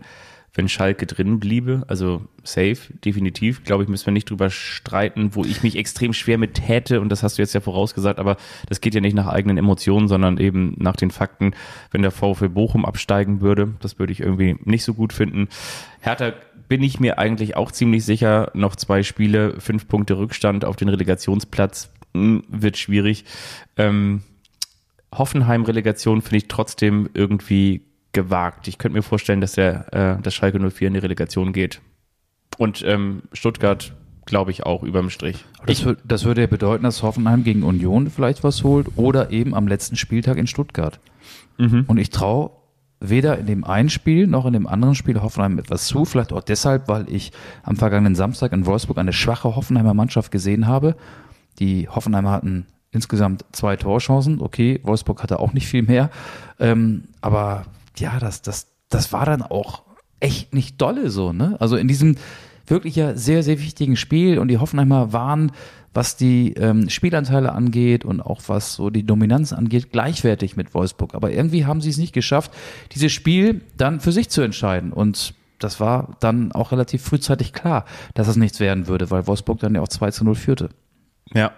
wenn Schalke drin bliebe. Also safe, definitiv. Glaube ich, müssen wir nicht drüber streiten, wo ich mich extrem schwer mit täte. Und das hast du jetzt ja vorausgesagt. Aber das geht ja nicht nach eigenen Emotionen, sondern eben nach den Fakten. Wenn der VfL Bochum absteigen würde, das würde ich irgendwie nicht so gut finden. Hertha bin ich mir eigentlich auch ziemlich sicher, noch zwei Spiele, fünf Punkte Rückstand auf den Relegationsplatz mh, wird schwierig. Ähm, Hoffenheim-Relegation finde ich trotzdem irgendwie gewagt. Ich könnte mir vorstellen, dass der äh, dass Schalke 04 in die Relegation geht. Und ähm, Stuttgart glaube ich auch überm Strich. Das, wür- das würde ja bedeuten, dass Hoffenheim gegen Union vielleicht was holt oder eben am letzten Spieltag in Stuttgart. Mhm. Und ich traue weder in dem einen Spiel noch in dem anderen Spiel Hoffenheim etwas zu. Vielleicht auch deshalb, weil ich am vergangenen Samstag in Wolfsburg eine schwache Hoffenheimer Mannschaft gesehen habe. Die Hoffenheimer hatten insgesamt zwei Torchancen. Okay, Wolfsburg hatte auch nicht viel mehr. Ähm, aber ja, das, das, das war dann auch echt nicht dolle so, ne? Also in diesem wirklich ja sehr, sehr wichtigen Spiel und die Hoffenheimer waren, was die ähm, Spielanteile angeht und auch was so die Dominanz angeht, gleichwertig mit Wolfsburg. Aber irgendwie haben sie es nicht geschafft, dieses Spiel dann für sich zu entscheiden. Und das war dann auch relativ frühzeitig klar, dass es nichts werden würde, weil Wolfsburg dann ja auch 2 zu 0 führte. Ja. Ja.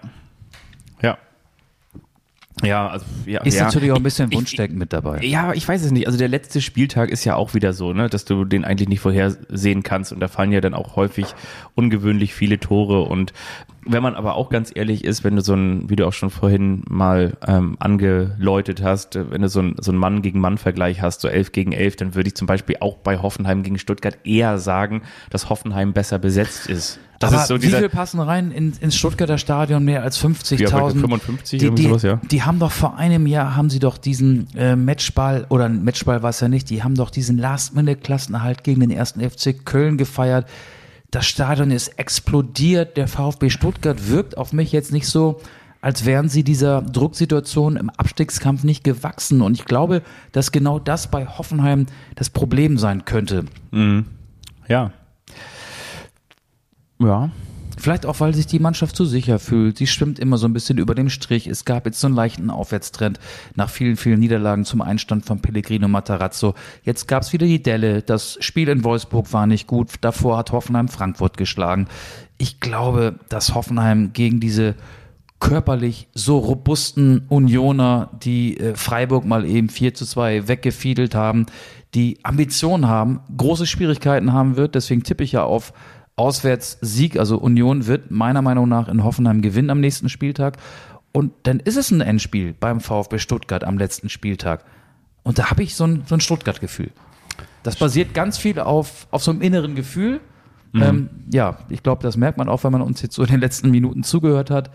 Ja, also ja, Ist ja. natürlich auch ein bisschen Wunschdenken mit dabei. Ja, ich weiß es nicht. Also der letzte Spieltag ist ja auch wieder so, ne, dass du den eigentlich nicht vorhersehen kannst und da fallen ja dann auch häufig ungewöhnlich viele Tore und wenn man aber auch ganz ehrlich ist, wenn du so ein, wie du auch schon vorhin mal ähm, angeläutet hast, äh, wenn du so ein, so ein Mann gegen Mann Vergleich hast, so elf gegen elf, dann würde ich zum Beispiel auch bei Hoffenheim gegen Stuttgart eher sagen, dass Hoffenheim besser besetzt ist. Das Aber ist so wie viel passen rein in, ins Stuttgarter Stadion? Mehr als Ja, 50.000. 55, die, die, sowas, ja. die haben doch vor einem Jahr, haben sie doch diesen äh, Matchball, oder Matchball war es ja nicht, die haben doch diesen Last-Minute-Klassenerhalt gegen den ersten FC Köln gefeiert. Das Stadion ist explodiert. Der VfB Stuttgart wirkt auf mich jetzt nicht so, als wären sie dieser Drucksituation im Abstiegskampf nicht gewachsen. Und ich glaube, dass genau das bei Hoffenheim das Problem sein könnte. ja. Ja. Vielleicht auch, weil sich die Mannschaft zu sicher fühlt. Sie schwimmt immer so ein bisschen über dem Strich. Es gab jetzt so einen leichten Aufwärtstrend nach vielen, vielen Niederlagen zum Einstand von Pellegrino Matarazzo. Jetzt gab es wieder die Delle. Das Spiel in Wolfsburg war nicht gut. Davor hat Hoffenheim Frankfurt geschlagen. Ich glaube, dass Hoffenheim gegen diese körperlich so robusten Unioner, die äh, Freiburg mal eben 4 zu 2 weggefiedelt haben, die Ambitionen haben, große Schwierigkeiten haben wird. Deswegen tippe ich ja auf Auswärtssieg. Also Union wird meiner Meinung nach in Hoffenheim gewinnen am nächsten Spieltag. Und dann ist es ein Endspiel beim VfB Stuttgart am letzten Spieltag. Und da habe ich so ein, so ein Stuttgart-Gefühl. Das basiert ganz viel auf, auf so einem inneren Gefühl. Ähm, ja, ich glaube, das merkt man auch, wenn man uns jetzt so in den letzten Minuten zugehört hat,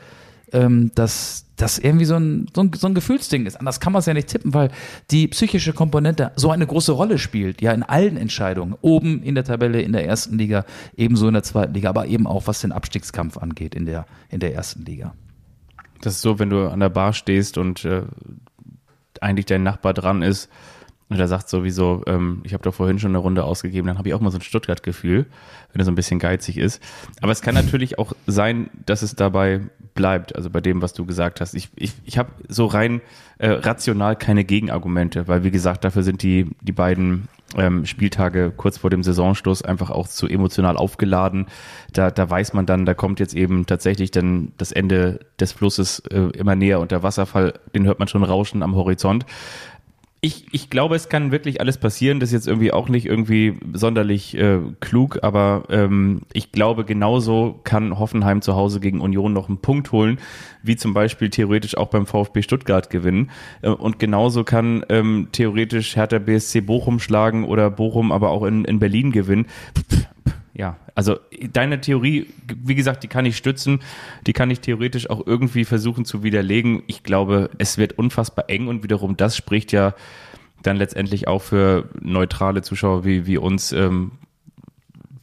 ähm, dass das irgendwie so ein, so, ein, so ein Gefühlsding ist. Anders kann man es ja nicht tippen, weil die psychische Komponente so eine große Rolle spielt, ja, in allen Entscheidungen. Oben in der Tabelle, in der ersten Liga, ebenso in der zweiten Liga, aber eben auch was den Abstiegskampf angeht in der, in der ersten Liga. Das ist so, wenn du an der Bar stehst und äh, eigentlich dein Nachbar dran ist, Und er sagt sowieso, ähm, ich habe doch vorhin schon eine Runde ausgegeben, dann habe ich auch mal so ein Stuttgart-Gefühl, wenn er so ein bisschen geizig ist. Aber es kann natürlich auch sein, dass es dabei bleibt, also bei dem, was du gesagt hast. Ich, ich, ich habe so rein äh, rational keine Gegenargumente, weil wie gesagt, dafür sind die, die beiden ähm, Spieltage kurz vor dem Saisonschluss einfach auch zu emotional aufgeladen. Da, da weiß man dann, da kommt jetzt eben tatsächlich dann das Ende des Flusses äh, immer näher und der Wasserfall, den hört man schon rauschen am Horizont ich, ich glaube, es kann wirklich alles passieren. Das ist jetzt irgendwie auch nicht irgendwie sonderlich äh, klug, aber ähm, ich glaube, genauso kann Hoffenheim zu Hause gegen Union noch einen Punkt holen, wie zum Beispiel theoretisch auch beim VfB Stuttgart gewinnen. Äh, und genauso kann ähm, theoretisch Hertha BSC Bochum schlagen oder Bochum aber auch in, in Berlin gewinnen. Pff, ja, also deine Theorie, wie gesagt, die kann ich stützen, die kann ich theoretisch auch irgendwie versuchen zu widerlegen. Ich glaube, es wird unfassbar eng und wiederum das spricht ja dann letztendlich auch für neutrale Zuschauer wie, wie uns ähm,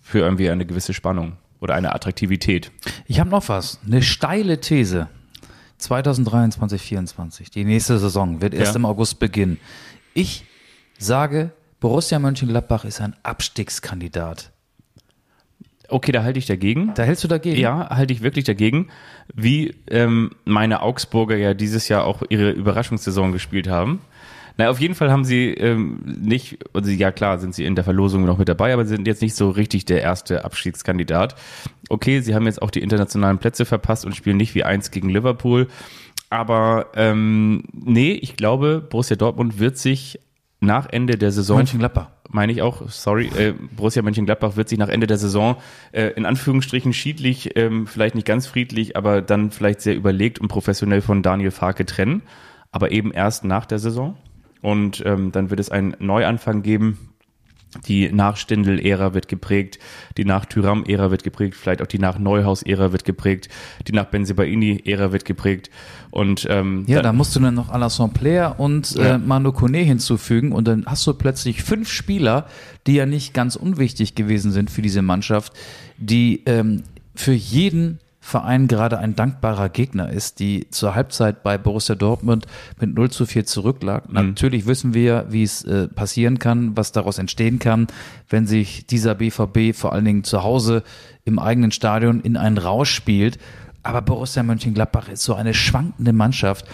für irgendwie eine gewisse Spannung oder eine Attraktivität. Ich habe noch was, eine steile These. 2023, 2024, die nächste Saison wird erst ja. im August beginnen. Ich sage, Borussia Mönchengladbach ist ein Abstiegskandidat. Okay, da halte ich dagegen. Da hältst du dagegen? Ja, halte ich wirklich dagegen. Wie ähm, meine Augsburger ja dieses Jahr auch ihre Überraschungssaison gespielt haben. Na, auf jeden Fall haben sie ähm, nicht, also ja klar, sind sie in der Verlosung noch mit dabei, aber sie sind jetzt nicht so richtig der erste Abschiedskandidat. Okay, sie haben jetzt auch die internationalen Plätze verpasst und spielen nicht wie eins gegen Liverpool. Aber ähm, nee, ich glaube, Borussia Dortmund wird sich nach Ende der Saison. Mönchengladbach. Meine ich auch, sorry, äh, Borussia Mönchengladbach wird sich nach Ende der Saison äh, in Anführungsstrichen schiedlich, ähm, vielleicht nicht ganz friedlich, aber dann vielleicht sehr überlegt und professionell von Daniel Farke trennen. Aber eben erst nach der Saison. Und ähm, dann wird es einen Neuanfang geben die nach Stindl-Ära wird geprägt, die nach Tyram-Ära wird geprägt, vielleicht auch die nach Neuhaus-Ära wird geprägt, die nach Benzebaini-Ära wird geprägt. Und ähm, ja, da musst du dann noch Alassane Player und äh, ja. äh, Manu Kone hinzufügen und dann hast du plötzlich fünf Spieler, die ja nicht ganz unwichtig gewesen sind für diese Mannschaft, die ähm, für jeden Verein gerade ein dankbarer Gegner ist, die zur Halbzeit bei Borussia Dortmund mit 0 zu 4 zurücklag. Mhm. Natürlich wissen wir, wie es äh, passieren kann, was daraus entstehen kann, wenn sich dieser BVB vor allen Dingen zu Hause im eigenen Stadion in einen Rausch spielt. Aber Borussia Mönchengladbach ist so eine schwankende Mannschaft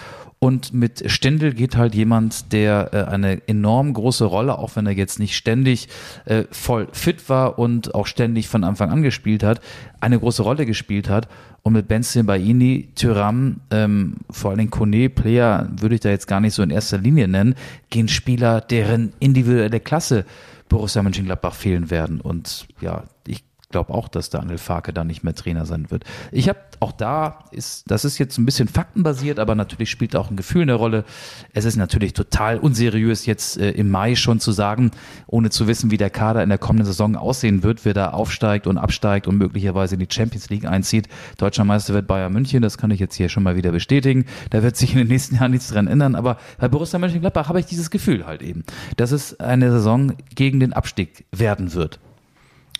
und mit Stendel geht halt jemand, der äh, eine enorm große Rolle, auch wenn er jetzt nicht ständig äh, voll fit war und auch ständig von Anfang an gespielt hat, eine große Rolle gespielt hat. Und mit Benzin Baini, Tyram, ähm, vor allen Dingen Kone, Player würde ich da jetzt gar nicht so in erster Linie nennen, gehen Spieler, deren individuelle Klasse Borussia Mönchengladbach fehlen werden. Und ja, ich glaube auch, dass Daniel Farke da nicht mehr Trainer sein wird. Ich habe auch da ist, das ist jetzt ein bisschen faktenbasiert, aber natürlich spielt auch ein Gefühl eine Rolle. Es ist natürlich total unseriös, jetzt äh, im Mai schon zu sagen, ohne zu wissen, wie der Kader in der kommenden Saison aussehen wird, wer da aufsteigt und absteigt und möglicherweise in die Champions League einzieht. Deutscher Meister wird Bayern München, das kann ich jetzt hier schon mal wieder bestätigen. Da wird sich in den nächsten Jahren nichts dran ändern, aber bei Borussia Mönchengladbach habe ich dieses Gefühl halt eben, dass es eine Saison gegen den Abstieg werden wird.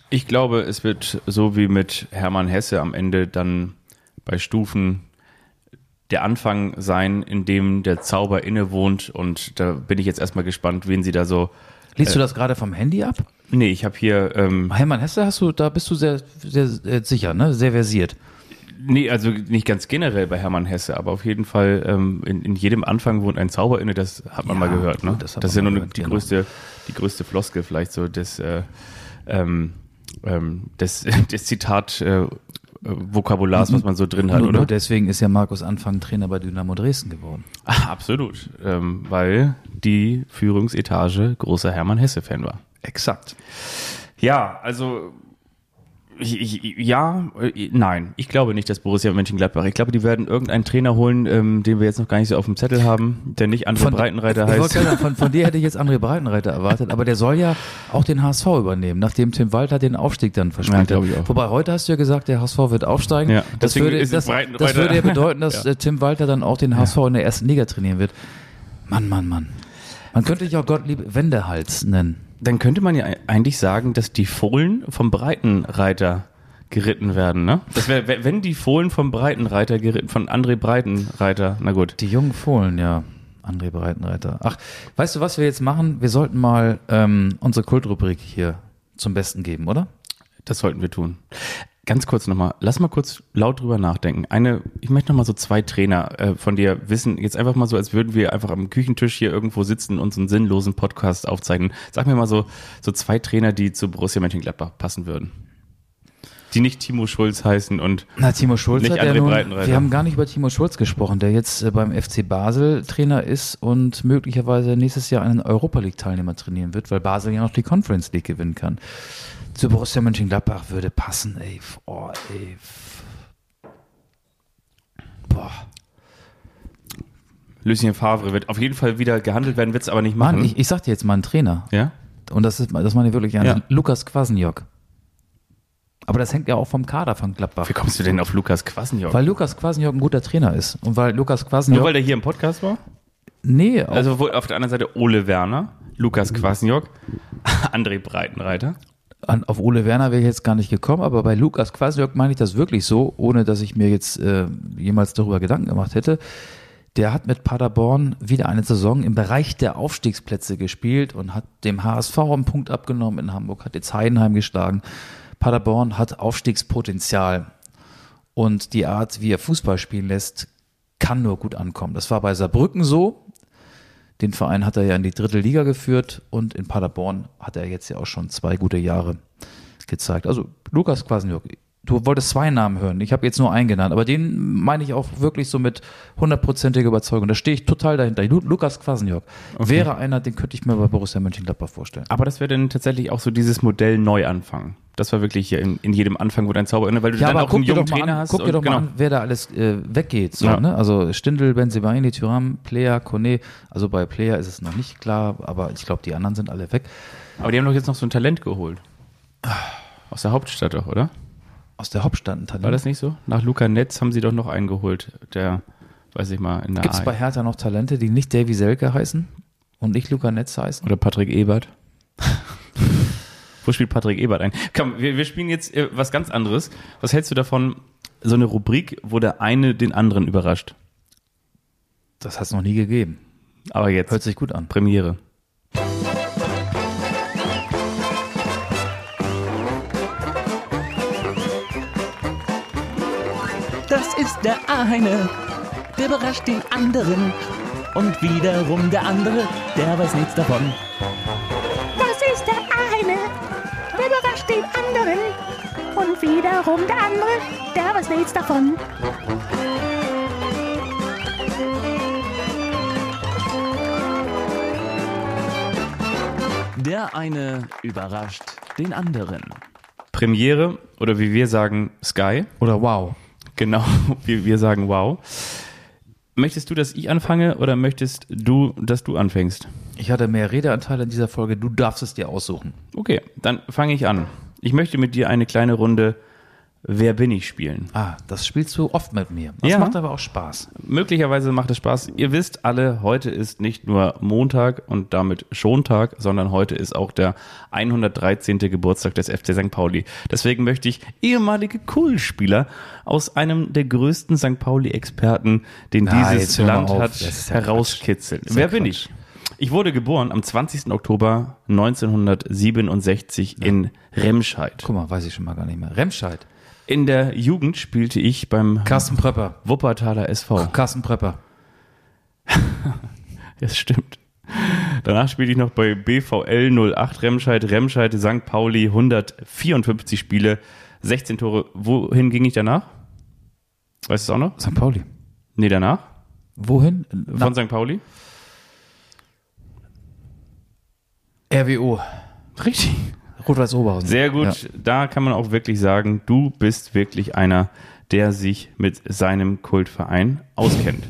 Ich glaube, es wird so wie mit Hermann Hesse am Ende dann bei Stufen der Anfang sein, in dem der Zauber innewohnt. Und da bin ich jetzt erstmal gespannt, wen sie da so. Liest äh, du das gerade vom Handy ab? Nee, ich habe hier. Ähm, Hermann Hesse hast du, da bist du sehr, sehr, sehr sicher, ne? Sehr versiert. Nee, also nicht ganz generell bei Hermann Hesse, aber auf jeden Fall ähm, in, in jedem Anfang wohnt ein Zauber inne, das hat man ja, mal gehört. Ne? das, das ist ja nur gehört, die, genau. größte, die größte Floskel vielleicht so des, äh, ähm, ähm, des, des Zitat äh, Vokabulars, was man so drin hat, nur, oder? Nur deswegen ist ja Markus Anfang Trainer bei Dynamo Dresden geworden. Ach, absolut, ähm, weil die Führungsetage großer Hermann Hesse-Fan war. Exakt. Ja, also ja, äh, nein. Ich glaube nicht, dass Borussia Mönchengladbach. Ich glaube, die werden irgendeinen Trainer holen, ähm, den wir jetzt noch gar nicht so auf dem Zettel haben, der nicht André von, Breitenreiter heißt. Sagen, von, von dir hätte ich jetzt André Breitenreiter erwartet, aber der soll ja auch den HSV übernehmen, nachdem Tim Walter den Aufstieg dann verspielt ja, hat. Wobei heute hast du ja gesagt, der HSV wird aufsteigen. Ja, das, würde, das, das würde ja bedeuten, dass ja. Äh, Tim Walter dann auch den HSV in der ersten Liga trainieren wird. Mann, Mann, Mann. Man könnte dich auch Gottlieb Wendehals nennen dann könnte man ja eigentlich sagen, dass die Fohlen vom Breitenreiter geritten werden, ne? Das wäre, wenn die Fohlen vom Breitenreiter geritten, von André Breitenreiter, na gut. Die jungen Fohlen, ja. André Breitenreiter. Ach, weißt du, was wir jetzt machen? Wir sollten mal ähm, unsere Kultrubrik hier zum Besten geben, oder? Das sollten wir tun. Ganz kurz nochmal, lass mal kurz laut drüber nachdenken. Eine, ich möchte nochmal so zwei Trainer äh, von dir wissen, jetzt einfach mal so, als würden wir einfach am Küchentisch hier irgendwo sitzen und so einen sinnlosen Podcast aufzeichnen. Sag mir mal so, so zwei Trainer, die zu Borussia Mönchengladbach passen würden. Die nicht Timo Schulz heißen und Na, Timo Schulz Nicht hat ja André nun, Breitenreiter. wir haben gar nicht über Timo Schulz gesprochen, der jetzt äh, beim FC Basel Trainer ist und möglicherweise nächstes Jahr einen Europa League Teilnehmer trainieren wird, weil Basel ja noch die Conference League gewinnen kann. Zu Borussia Mönchengladbach würde passen, ey. Oh, ey. Boah. Lucien Favre wird auf jeden Fall wieder gehandelt werden, wird es aber nicht machen. Mann, ich, ich sag dir jetzt mal einen Trainer. ja? Und das ist, das meine ich wirklich ernst. Ja. Lukas Kwasniok. Aber das hängt ja auch vom Kader von Gladbach. Wie kommst du denn auf Lukas Kwasniok? Weil Lukas Kwasniok ein guter Trainer ist. Und weil Lukas Kwasniok. Nur weil der hier im Podcast war? nee, Also auf der anderen Seite Ole Werner, Lukas Kwasniok, André Breitenreiter. An, auf Ole Werner wäre ich jetzt gar nicht gekommen, aber bei Lukas Kwasniok meine ich das wirklich so, ohne dass ich mir jetzt äh, jemals darüber Gedanken gemacht hätte. Der hat mit Paderborn wieder eine Saison im Bereich der Aufstiegsplätze gespielt und hat dem HSV einen Punkt abgenommen in Hamburg, hat jetzt Heidenheim geschlagen. Paderborn hat Aufstiegspotenzial und die Art, wie er Fußball spielen lässt, kann nur gut ankommen. Das war bei Saarbrücken so. Den Verein hat er ja in die dritte Liga geführt und in Paderborn hat er jetzt ja auch schon zwei gute Jahre gezeigt. Also Lukas Kwasniok, du wolltest zwei Namen hören. Ich habe jetzt nur einen genannt, aber den meine ich auch wirklich so mit hundertprozentiger Überzeugung. Da stehe ich total dahinter. Lu Lukas Kwasniok wäre einer, den könnte ich mir bei Borussia Mönchengladbach vorstellen. Aber das wäre dann tatsächlich auch so dieses Modell Neuanfang. Das war wirklich in, in jedem Anfang, wo dein Zauber, weil du dann auch einen jungen Trainer an, hast. guck dir doch mal genau. an, wer da alles äh, weggeht. So, Ja. ne? Also Stindl, Benzibaini, Thuram, Player, Kone. Also bei Player ist es noch nicht klar, aber ich glaube, die anderen sind alle weg. Aber die haben doch jetzt noch so ein Talent geholt. Aus der Hauptstadt doch, oder? Aus der Hauptstadt ein Talent. War das nicht so? Nach Luca Netz haben sie doch noch einen geholt, der, weiß ich mal, in der Gibt es bei Hertha noch Talente, die nicht Davy Selke heißen und nicht Luca Netz heißen? Oder Patrick Ebert. Wo spielt Patrick Ebert ein? Komm, wir, wir spielen jetzt äh, was ganz anderes. Was hältst du davon, so eine Rubrik, wo der eine den anderen überrascht? Das hat es noch nie gegeben. Aber jetzt Hört sich gut an. Premiere. Das ist der eine, der überrascht den anderen. Und wiederum der andere, der weiß nichts davon. Und wiederum der andere, der weiß nichts davon. Der eine überrascht den anderen. Premiere oder wie wir sagen Sky. Oder wow. Genau, wie wir sagen wow. Möchtest du, dass ich anfange oder möchtest du, dass du anfängst? Ich hatte mehr Redeanteile in dieser Folge. Du darfst es dir aussuchen. Okay, dann fange ich an. Ich möchte mit dir eine kleine Runde Wer bin ich spielen. Ah, das spielst du oft mit mir. Das Ja. macht aber auch Spaß. Möglicherweise macht es Spaß. Ihr wisst alle, heute ist nicht nur Montag und damit Schontag, sondern heute ist auch der 113. Geburtstag des FC St. Pauli. Deswegen möchte ich ehemalige Kultspieler aus einem der größten St. Pauli-Experten, den Na, dieses Land auf. hat, herauskitzeln. Wer bin Quatsch. ich? Ich wurde geboren am 20. Oktober 1967 in Remscheid. Guck mal, weiß ich schon mal gar nicht mehr. Remscheid. In der Jugend spielte ich beim Carsten Prepper. Wuppertaler SV. Carsten Prepper. Das stimmt. Danach spielte ich noch bei BVL 08 Remscheid, Remscheid, St. Pauli, 154 Spiele, 16 Tore. Wohin ging ich danach? Weißt du es auch noch? St. Pauli. Nee, danach? Wohin? Von St. Pauli? RWO. Richtig. Rot-Weiß Oberhausen. Sehr gut. Ja. Da kann man auch wirklich sagen, du bist wirklich einer, der sich mit seinem Kultverein auskennt.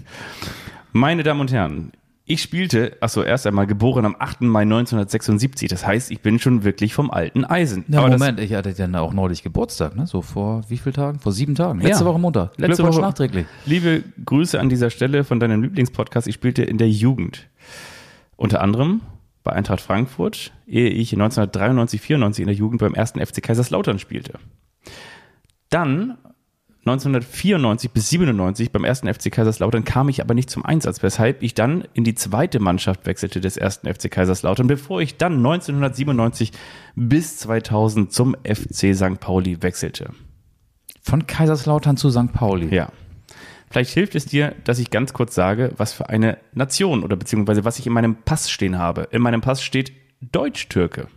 Meine Damen und Herren, ich spielte, achso, erst einmal geboren am 8. Mai 1976. Das heißt, ich bin schon wirklich vom alten Eisen. Ja, Aber das- Moment, ich hatte dann auch neulich Geburtstag, ne? So vor wie vielen Tagen? Vor sieben Tagen. Letzte Ja. Woche Montag. Letzte Woche. nachträglich. Liebe Grüße an dieser Stelle von deinem Lieblingspodcast. Ich spielte in der Jugend. Unter anderem bei Eintracht Frankfurt, ehe ich 1993, 94 in der Jugend beim ersten FC Kaiserslautern spielte. Dann 1994 bis 97 beim ersten FC Kaiserslautern kam ich aber nicht zum Einsatz, weshalb ich dann in die zweite Mannschaft wechselte des ersten FC Kaiserslautern, bevor ich dann 1997 bis 2000 zum FC St. Pauli wechselte. Von Kaiserslautern zu St. Pauli. Ja. Vielleicht hilft es dir, dass ich ganz kurz sage, was für eine Nation oder beziehungsweise was ich in meinem Pass stehen habe. In meinem Pass steht Deutsch-Türke.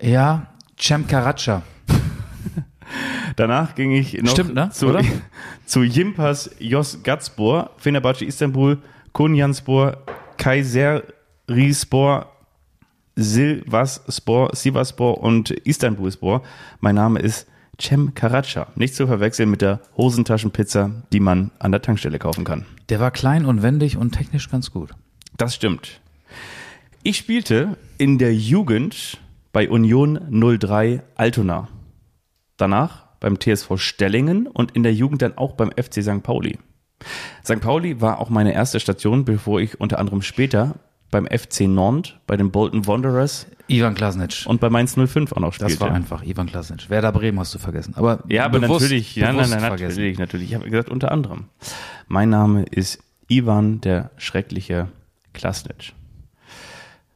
Ja, Cem Karaca. Danach ging ich noch Stimmt, ne? zu, Oder? zu Jimpas Jos Gatspor, Fenerbahce Istanbul, Konyanspor, Kayserispor, Silvaspor, Sivaspor und Istanbulspor. Mein Name ist Cem Karaca. Nicht zu verwechseln mit der Hosentaschenpizza, die man an der Tankstelle kaufen kann. Der war klein und wendig und technisch ganz gut. Das stimmt. Ich spielte in der Jugend bei Union 03 Altona. Danach beim TSV Stellingen und in der Jugend dann auch beim FC St. Pauli. St. Pauli war auch meine erste Station, bevor ich unter anderem später beim FC Nantes, bei den Bolton Wanderers Ivan Klasnic. und bei Mainz 05 auch noch spielte. das war einfach Ivan Klasnic. Werder Bremen hast du vergessen. Aber Ja, aber bewusst- natürlich, ja, nein, nein, vergessen. natürlich, natürlich. Ich habe gesagt, unter anderem. Mein Name ist Ivan, der schreckliche Klasnic.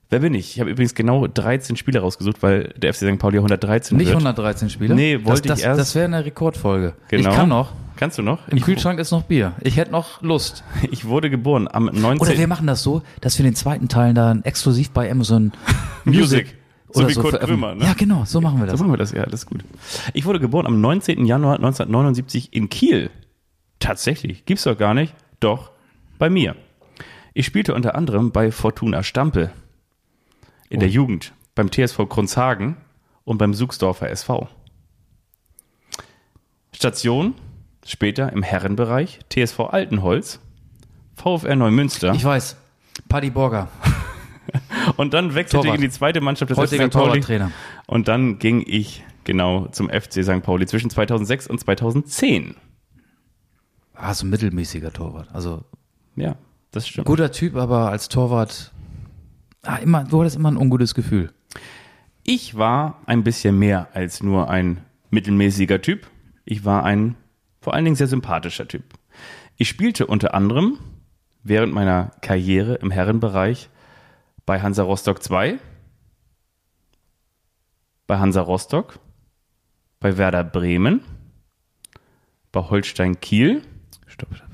Wer bin ich? Ich habe übrigens genau 13 Spiele rausgesucht, weil der FC St. Pauli 113 Nicht wird. 113 Spieler? Nee, wollte das, ich das, erst- Das wäre eine Rekordfolge. Genau. Ich kann noch. Kannst du noch? Im Ich, Kühlschrank ist noch Bier. Ich hätte noch Lust. ich wurde geboren am 19. Oder wir machen das so, dass wir den zweiten Teil dann exklusiv bei Amazon Music. So oder wie Kurt veröffentlichen. Krömer, ne? Ja, genau, so machen wir das. So machen wir das, ja, das ist gut. Ich wurde geboren am 19. Januar 1979 in Kiel. Tatsächlich, gibt's doch gar nicht. Doch, bei mir. Ich spielte unter anderem bei Fortuna Stampel in der Jugend, beim TSV Kronshagen und beim Suchsdorfer SV. Station, später im Herrenbereich, TSV Altenholz, VfR Neumünster Ich weiß. Paddy Borger, und dann wechselte Torwart. ich in die zweite Mannschaft des FC St. Pauli. Und dann ging ich genau zum FC St. Pauli zwischen 2006 und 2010. Ah, so ein mittelmäßiger Torwart. Also Ja, das stimmt. guter Typ, aber als Torwart, ah, immer, du hattest immer ein ungutes Gefühl. Ich war ein bisschen mehr als nur ein mittelmäßiger Typ. Ich war ein vor allen Dingen sehr sympathischer Typ. Ich spielte unter anderem während meiner Karriere im Herrenbereich bei Hansa Rostock 2, bei Hansa Rostock, bei Werder Bremen, bei Holstein Kiel Stopp, stopp.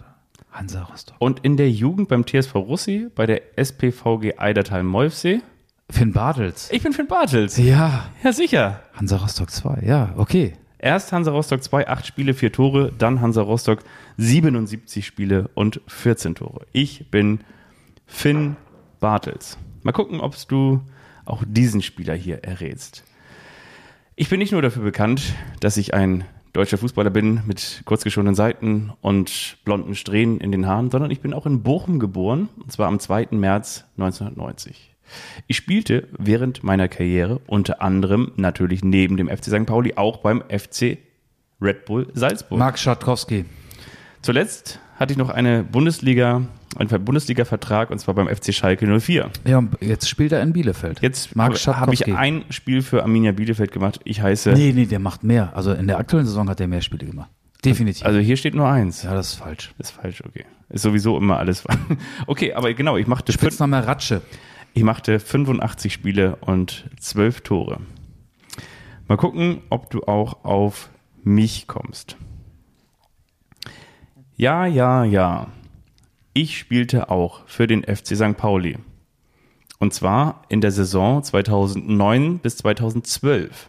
Hansa Rostock. und in der Jugend beim TSV Russi, bei der SPVG Eidertal-Molfsee. Finn Bartels. Ich bin Finn Bartels. Ja, Ja, sicher. Hansa Rostock 2. Ja, okay. Erst Hansa Rostock 2, 8 Spiele, 4 Tore, dann Hansa Rostock 77 Spiele und 14 Tore. Ich bin Finn Bartels. Mal gucken, ob du auch diesen Spieler hier errätst. Ich bin nicht nur dafür bekannt, dass ich ein deutscher Fußballer bin mit kurzgeschorenen Seiten und blonden Strähnen in den Haaren, sondern ich bin auch in Bochum geboren, und zwar am 2. März 1990. Ich spielte während meiner Karriere unter anderem natürlich neben dem FC St. Pauli auch beim FC Red Bull Salzburg. Marc Schatkowski. Zuletzt hatte ich noch eine Bundesliga, einen Bundesliga-Vertrag und zwar beim FC Schalke 04. Ja, und jetzt spielt er in Bielefeld. Jetzt habe hab ich ein Spiel für Arminia Bielefeld gemacht. Ich heiße, Nee, nee, der macht mehr. Also in der aktuellen Saison hat er mehr Spiele gemacht. Definitiv. also hier steht nur eins. ja, das ist falsch. Ist falsch, okay. Ist sowieso immer alles. Okay, aber genau, ich machte, Spitzname Ratsche. Ich machte 85 Spiele und 12 Tore. Mal gucken, ob du auch auf mich kommst. Ja, ja, ja. Ich spielte auch für den FC St. Pauli. Und zwar in der Saison 2009 bis 2012.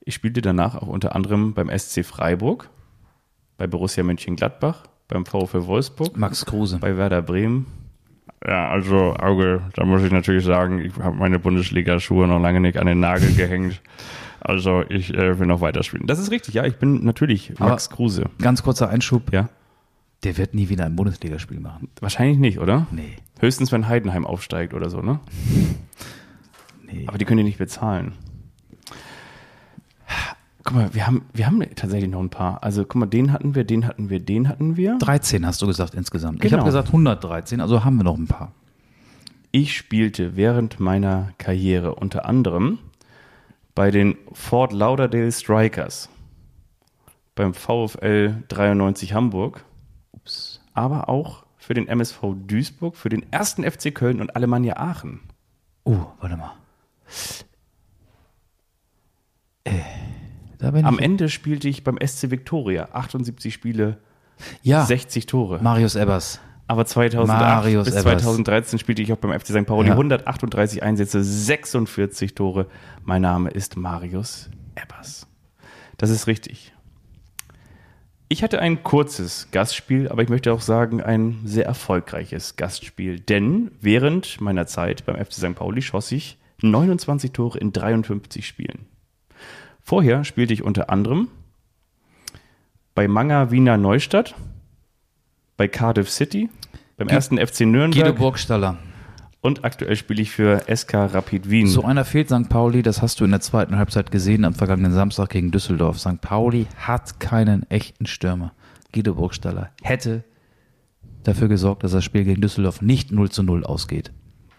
Ich spielte danach auch unter anderem beim SC Freiburg, bei Borussia Mönchengladbach, beim VfL Wolfsburg, Max Kruse. bei Werder Bremen. Ja, also Auge, da muss ich natürlich sagen, ich habe meine Bundesliga-Schuhe noch lange nicht an den Nagel gehängt. Also ich äh, will noch weiterspielen. Das ist richtig, ja, ich bin natürlich Max Kruse. Ganz kurzer Einschub. Ja, Der wird nie wieder ein Bundesligaspiel machen. wahrscheinlich nicht, oder? Nee. Höchstens, wenn Heidenheim aufsteigt oder so, ne? Nee. Aber die können die nicht bezahlen. Guck mal, wir haben, wir haben tatsächlich noch ein paar. Also guck mal, den hatten wir, den hatten wir, den hatten wir. 13 hast du gesagt insgesamt. Ich Genau. habe gesagt 113, also haben wir noch ein paar. Ich spielte während meiner Karriere unter anderem bei den Fort Lauderdale Strikers, beim VfL 93 Hamburg, aber auch für den MSV Duisburg, für den ersten FC Köln und Alemannia Aachen. Oh, warte mal. Äh, Am. Ende spielte ich beim SC Victoria 78 Spiele, ja, 60 Tore. Marius Ebbers. Aber 2008 Marius bis Evers. 2013 spielte ich auch beim FC St. Pauli Ja. 138 Einsätze, 46 Tore. Mein Name ist Marius Ebbers. Das ist richtig. Ich hatte ein kurzes Gastspiel, aber ich möchte auch sagen, ein sehr erfolgreiches Gastspiel. Denn während meiner Zeit beim FC St. Pauli schoss ich 29 Tore in 53 Spielen. Vorher spielte ich unter anderem bei Manga Wiener Neustadt, bei Cardiff City, beim ersten FC Guido Nürnberg Burgstaller. und aktuell spiele ich für SK Rapid Wien. So einer fehlt St. Pauli, das hast du in der zweiten Halbzeit gesehen am vergangenen Samstag gegen Düsseldorf. St. Pauli hat keinen echten Stürmer. Guido Burgstaller hätte dafür gesorgt, dass das Spiel gegen Düsseldorf nicht 0 zu 0 ausgeht.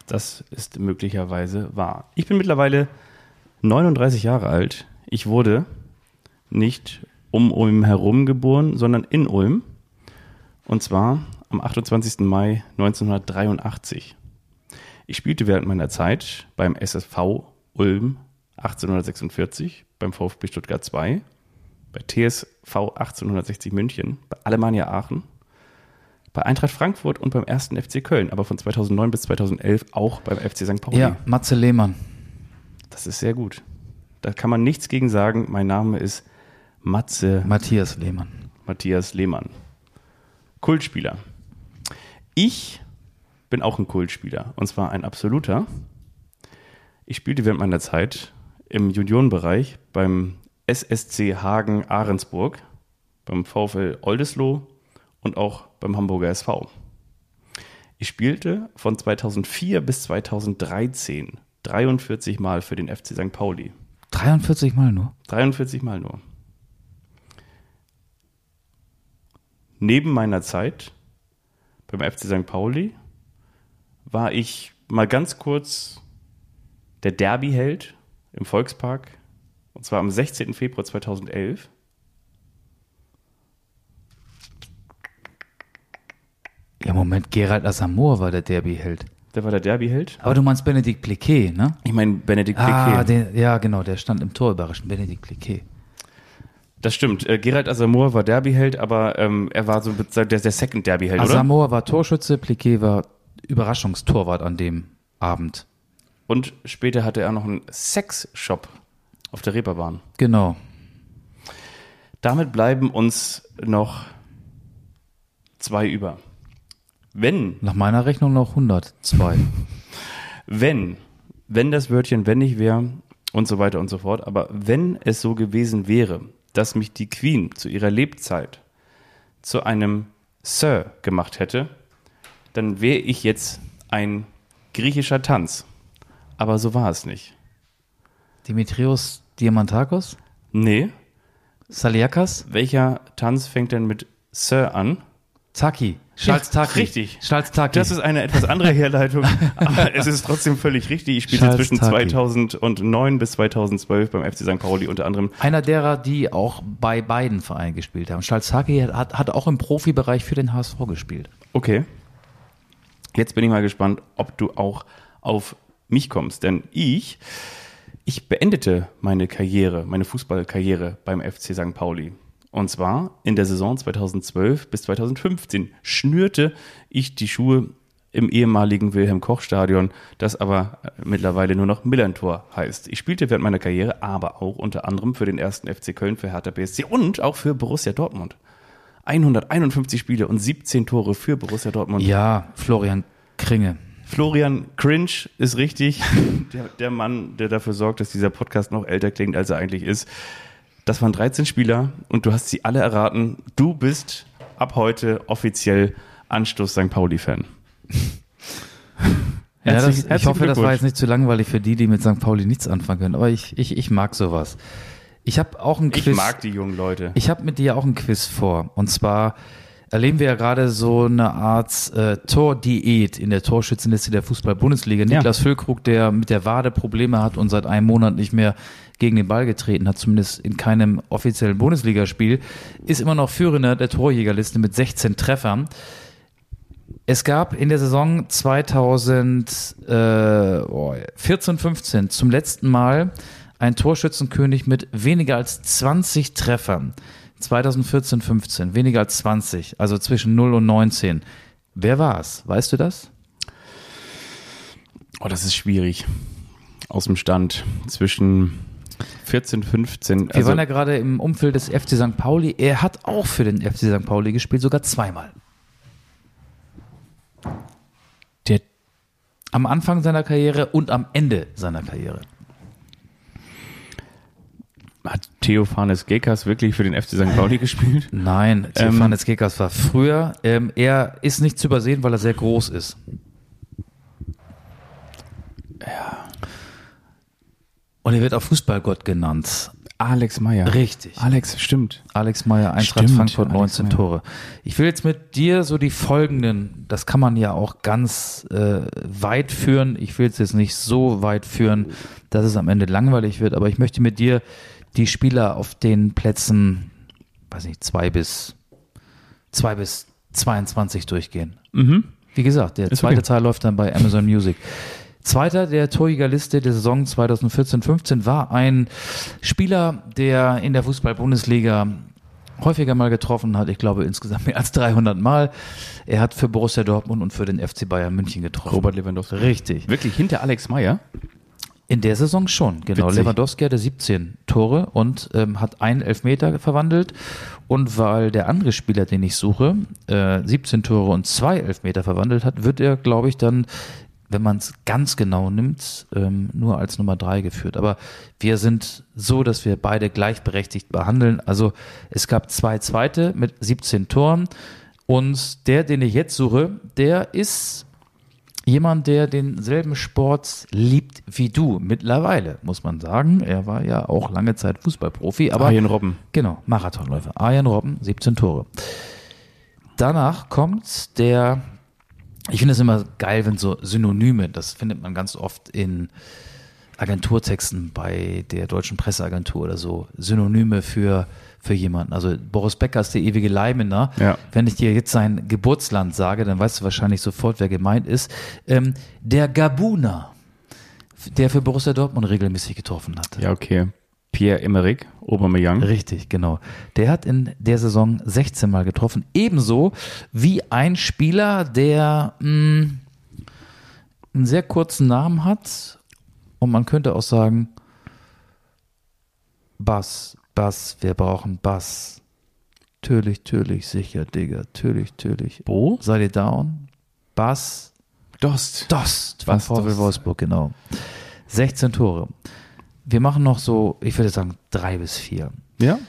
Das ist möglicherweise wahr. Ich bin mittlerweile 39 Jahre alt. Ich wurde nicht um Ulm herum geboren, sondern in Ulm. Und zwar am 28. Mai 1983. Ich spielte während meiner Zeit beim SSV Ulm 1846, beim VfB Stuttgart 2, bei TSV 1860 München, bei Alemannia Aachen, bei Eintracht Frankfurt und beim 1. FC Köln, aber von 2009 bis 2011 auch beim FC St. Pauli. Ja, Matze Lehmann. Das ist sehr gut. Da kann man nichts gegen sagen. Mein Name ist Matze Matthias Lehmann. Matthias Lehmann. Kultspieler. Ich bin auch ein Kultspieler und zwar ein absoluter. Ich spielte während meiner Zeit im Juniorenbereich beim SSC Hagen Ahrensburg, beim VfL Oldesloe und auch beim Hamburger SV. Ich spielte von 2004 bis 2013 43 Mal für den FC St. Pauli. 43 Mal nur. 43 Mal nur. Neben meiner Zeit beim FC St. Pauli war ich mal ganz kurz der Derby-Held im Volkspark. Und zwar am 16. Februar 2011. Ja, Moment, Gerald Asamoah war der Derby-Held. Der war der Derby-Held. Aber du meinst Benedikt Pliquet, ne? Ich meine, Benedikt Ah, Piquet. der, ja, genau, der stand im Tor überraschend. Benedikt Pliquet. Das stimmt. Äh, Gerald Asamoah war Derby-Held, aber ähm, er war so der, der Second Derby-Held, oder? Asamoah war Torschütze, Pliquet war Überraschungstorwart an dem Abend. Und später hatte er noch einen Sex-Shop auf der Reeperbahn. Genau. Damit bleiben uns noch zwei über. Wenn, Nach meiner Rechnung noch 102. wenn, wenn das Wörtchen wenn nicht wäre und so weiter und so fort, aber wenn es so gewesen wäre, dass mich die Queen zu ihrer Lebzeit zu einem Sir gemacht hätte, dann wäre ich jetzt ein griechischer Tanz. Aber so war es nicht. Dimitrios Diamantakos? Nee, Saliakas? welcher Tanz fängt denn mit Sir an? Taki. Schalz Taki. Richtig. Schalz Taki. Das ist eine etwas andere Herleitung, aber es ist trotzdem völlig richtig. Ich spielte zwischen Taki. 2009 bis 2012 beim FC St. Pauli unter anderem. einer derer, die auch bei beiden Vereinen gespielt haben. Schalz Taki hat, hat auch im Profibereich für den HSV gespielt. Okay. Jetzt bin ich mal gespannt, ob du auch auf mich kommst, denn ich, ich beendete meine Karriere, meine Fußballkarriere beim FC St. Pauli. Und zwar in der Saison 2012 bis 2015 schnürte ich die Schuhe im ehemaligen Wilhelm-Koch-Stadion, das aber äh, mittlerweile nur noch Millantor heißt. Ich spielte während meiner Karriere aber auch unter anderem für den ersten FC Köln, für Hertha BSC und auch für Borussia Dortmund. 151 Spiele und 17 Tore für Borussia Dortmund. Ja, Florian Kringe. Florian Cringe ist richtig. Der, der Mann, der dafür sorgt, dass dieser Podcast noch älter klingt, als er eigentlich ist. Das waren 13 Spieler und du hast sie alle erraten. Du bist ab heute offiziell Anstoß St. Pauli-Fan. Ja, das, ich hoffe, das war jetzt nicht zu langweilig für die, die mit St. Pauli nichts anfangen können. Aber ich, ich, ich mag sowas. Ich habe auch ein Ich Quiz. mag die jungen Leute. Ich habe mit dir auch ein Quiz vor. Und zwar erleben wir ja gerade so eine Art äh, Tordiät in der Torschützenliste der Fußball-Bundesliga. Ja. Niklas Füllkrug, der mit der Wade Probleme hat und seit einem Monat nicht mehr gegen den Ball getreten hat, zumindest in keinem offiziellen Bundesligaspiel, ist immer noch Führender der Torjägerliste mit 16 Treffern. Es gab in der Saison 2014, 15 zum letzten Mal einen Torschützenkönig mit weniger als 20 Treffern. 2014, 15, weniger als 20, also zwischen 0 und 19. Wer war es? Weißt du das? Oh, das ist schwierig. Aus dem Stand zwischen 14, 15. Wir Also, waren ja gerade im Umfeld des FC St. Pauli. Er hat auch für den FC St. Pauli gespielt, sogar zweimal. der, Am Anfang seiner Karriere und am Ende seiner Karriere. hat Theophanes Gekas wirklich für den FC St. Pauli gespielt? Nein, Ähm, Stefanes Gekas war früher. Ähm, er ist nicht zu übersehen, weil er sehr groß ist. Und er wird auch Fußballgott genannt. Alex Meyer. Richtig. Alex, stimmt. Alex Meyer, Eintracht Stimmt, Frankfurt, Alex 19 Meyer. Tore. Ich will jetzt mit dir so die folgenden, das kann man ja auch ganz äh, weit führen. Ich will es jetzt nicht so weit führen, dass es am Ende langweilig wird, aber ich möchte mit dir die Spieler auf den Plätzen, weiß nicht, zwei bis, zwei bis 22 durchgehen. Wie gesagt, der Ist zweite okay. Teil läuft dann bei Amazon Music. Zweiter der Torjägerliste der Saison 2014-15 war ein Spieler, der in der Fußball-Bundesliga häufiger mal getroffen hat. Ich glaube insgesamt mehr als 300 Mal. Er hat für Borussia Dortmund und für den FC Bayern München getroffen. Robert Lewandowski. Richtig. Wirklich hinter Alex Meyer? In der Saison schon, genau. Witzig. Lewandowski hatte 17 Tore und ähm, hat einen Elfmeter verwandelt. Und weil der andere Spieler, den ich suche, äh, 17 Tore und zwei Elfmeter verwandelt hat, wird er, glaube ich, dann, wenn man es ganz genau nimmt, ähm, nur als Nummer drei geführt. Aber wir sind so, dass wir beide gleichberechtigt behandeln. Also es gab zwei Zweite mit 17 Toren. Und der, den ich jetzt suche, der ist jemand, der denselben Sport liebt wie du. Mittlerweile, muss man sagen. Er war ja auch lange Zeit Fußballprofi, aber Arjen Robben. genau, Marathonläufer. Arjen Robben, 17 Tore. Danach kommt der, ich finde es immer geil, wenn so Synonyme, das findet man ganz oft in Agenturtexten bei der deutschen Presseagentur oder so, Synonyme für, für jemanden. Also Boris Becker ist der ewige Leimener. Ja. Wenn ich dir jetzt sein Geburtsland sage, dann weißt du wahrscheinlich sofort, wer gemeint ist. Ähm, der Gabuner, der für Borussia Dortmund regelmäßig getroffen hat. Ja, okay. Pierre-Emerick Aubameyang. Richtig, genau. Der hat in der Saison 16 Mal getroffen. Ebenso wie ein Spieler, der mh, einen sehr kurzen Namen hat. Und man könnte auch sagen, Bass, Bass, wir brauchen Bass. Tödlich, tödlich, sicher, Digga. Tödlich, tödlich. Bo? Seid ihr down? Bass, Dost. Dost von Dost. Wolfsburg, genau. 16 Tore. Wir machen noch so, ich würde sagen, drei bis vier. Ja?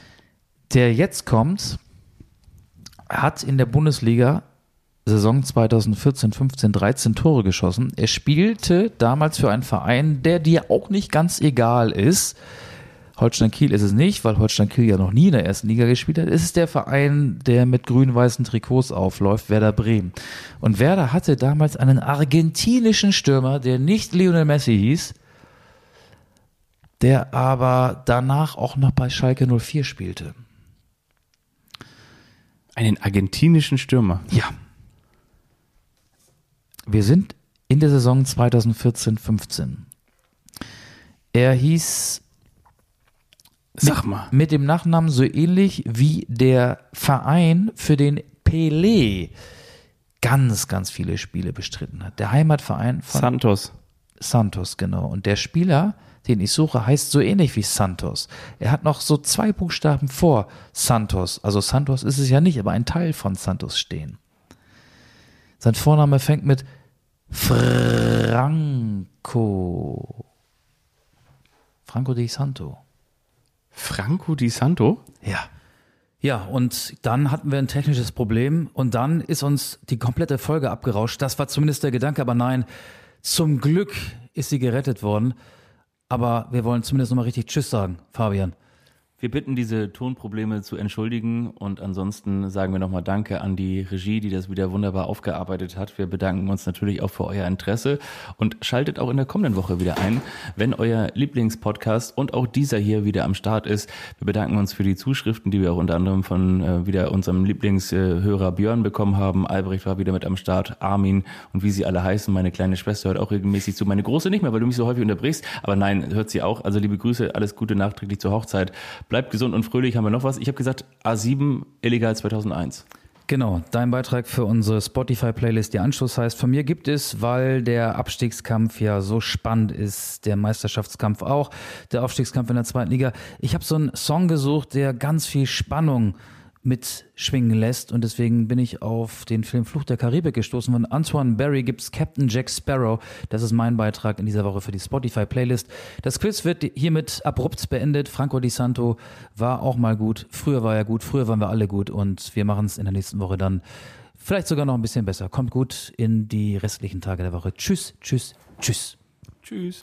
Der jetzt kommt, hat in der Bundesliga Saison 2014, 15 13 Tore geschossen. Er spielte damals für einen Verein, der dir auch nicht ganz egal ist. Holstein Kiel ist es nicht, weil Holstein Kiel ja noch nie in der ersten Liga gespielt hat. Es ist der Verein, der mit grün-weißen Trikots aufläuft, Werder Bremen. Und Werder hatte damals einen argentinischen Stürmer, der nicht Lionel Messi hieß, der aber danach auch noch bei Schalke 04 spielte. Einen argentinischen Stürmer. Ja. Wir sind in der Saison 2014-15. Er hieß Sag mal. mit dem Nachnamen so ähnlich wie der Verein, für den Pelé ganz, ganz viele Spiele bestritten hat. Der Heimatverein von Santos. Santos, genau. Und der Spieler, den ich suche, heißt so ähnlich wie Santos. Er hat noch so zwei Buchstaben vor Santos. Also Santos ist es ja nicht, aber ein Teil von Santos stehen. Sein Vorname fängt mit Franco. Franco di Santo. Franco Di Santo? Ja. Ja, und dann hatten wir ein technisches Problem und dann ist uns die komplette Folge abgerauscht. Das war zumindest der Gedanke, aber nein, zum Glück ist sie gerettet worden. Aber wir wollen zumindest nochmal richtig Tschüss sagen, Fabian. Wir bitten, diese Tonprobleme zu entschuldigen und ansonsten sagen wir nochmal Danke an die Regie, die das wieder wunderbar aufgearbeitet hat. Wir bedanken uns natürlich auch für euer Interesse und schaltet auch in der kommenden Woche wieder ein, wenn euer Lieblingspodcast und auch dieser hier wieder am Start ist. Wir bedanken uns für die Zuschriften, die wir auch unter anderem von äh, wieder unserem Lieblingshörer Björn bekommen haben. Albrecht war wieder mit am Start, Armin und wie sie alle heißen. Meine kleine Schwester hört auch regelmäßig zu. Meine große nicht mehr, weil du mich so häufig unterbrichst. Aber nein, hört sie auch. Also liebe Grüße, alles Gute nachträglich zur Hochzeit. Bleibt gesund und fröhlich. Haben wir noch was? Ich habe gesagt, A7 illegal 2001. Genau, dein Beitrag für unsere Spotify-Playlist, die Anschluss heißt, von mir gibt es, weil der Abstiegskampf ja so spannend ist, der Meisterschaftskampf auch, der Aufstiegskampf in der zweiten Liga. Ich habe so einen Song gesucht, der ganz viel Spannung mitschwingen lässt. Und deswegen bin ich auf den Film Fluch der Karibik gestoßen. Von Antoine Barry gibt's Captain Jack Sparrow. Das ist mein Beitrag in dieser Woche für die Spotify-Playlist. Das Quiz wird hiermit abrupt beendet. Franco Di Santo war auch mal gut. Früher war er gut, früher waren wir alle gut. Und wir machen es in der nächsten Woche dann vielleicht sogar noch ein bisschen besser. Kommt gut in die restlichen Tage der Woche. Tschüss, tschüss, tschüss. Tschüss.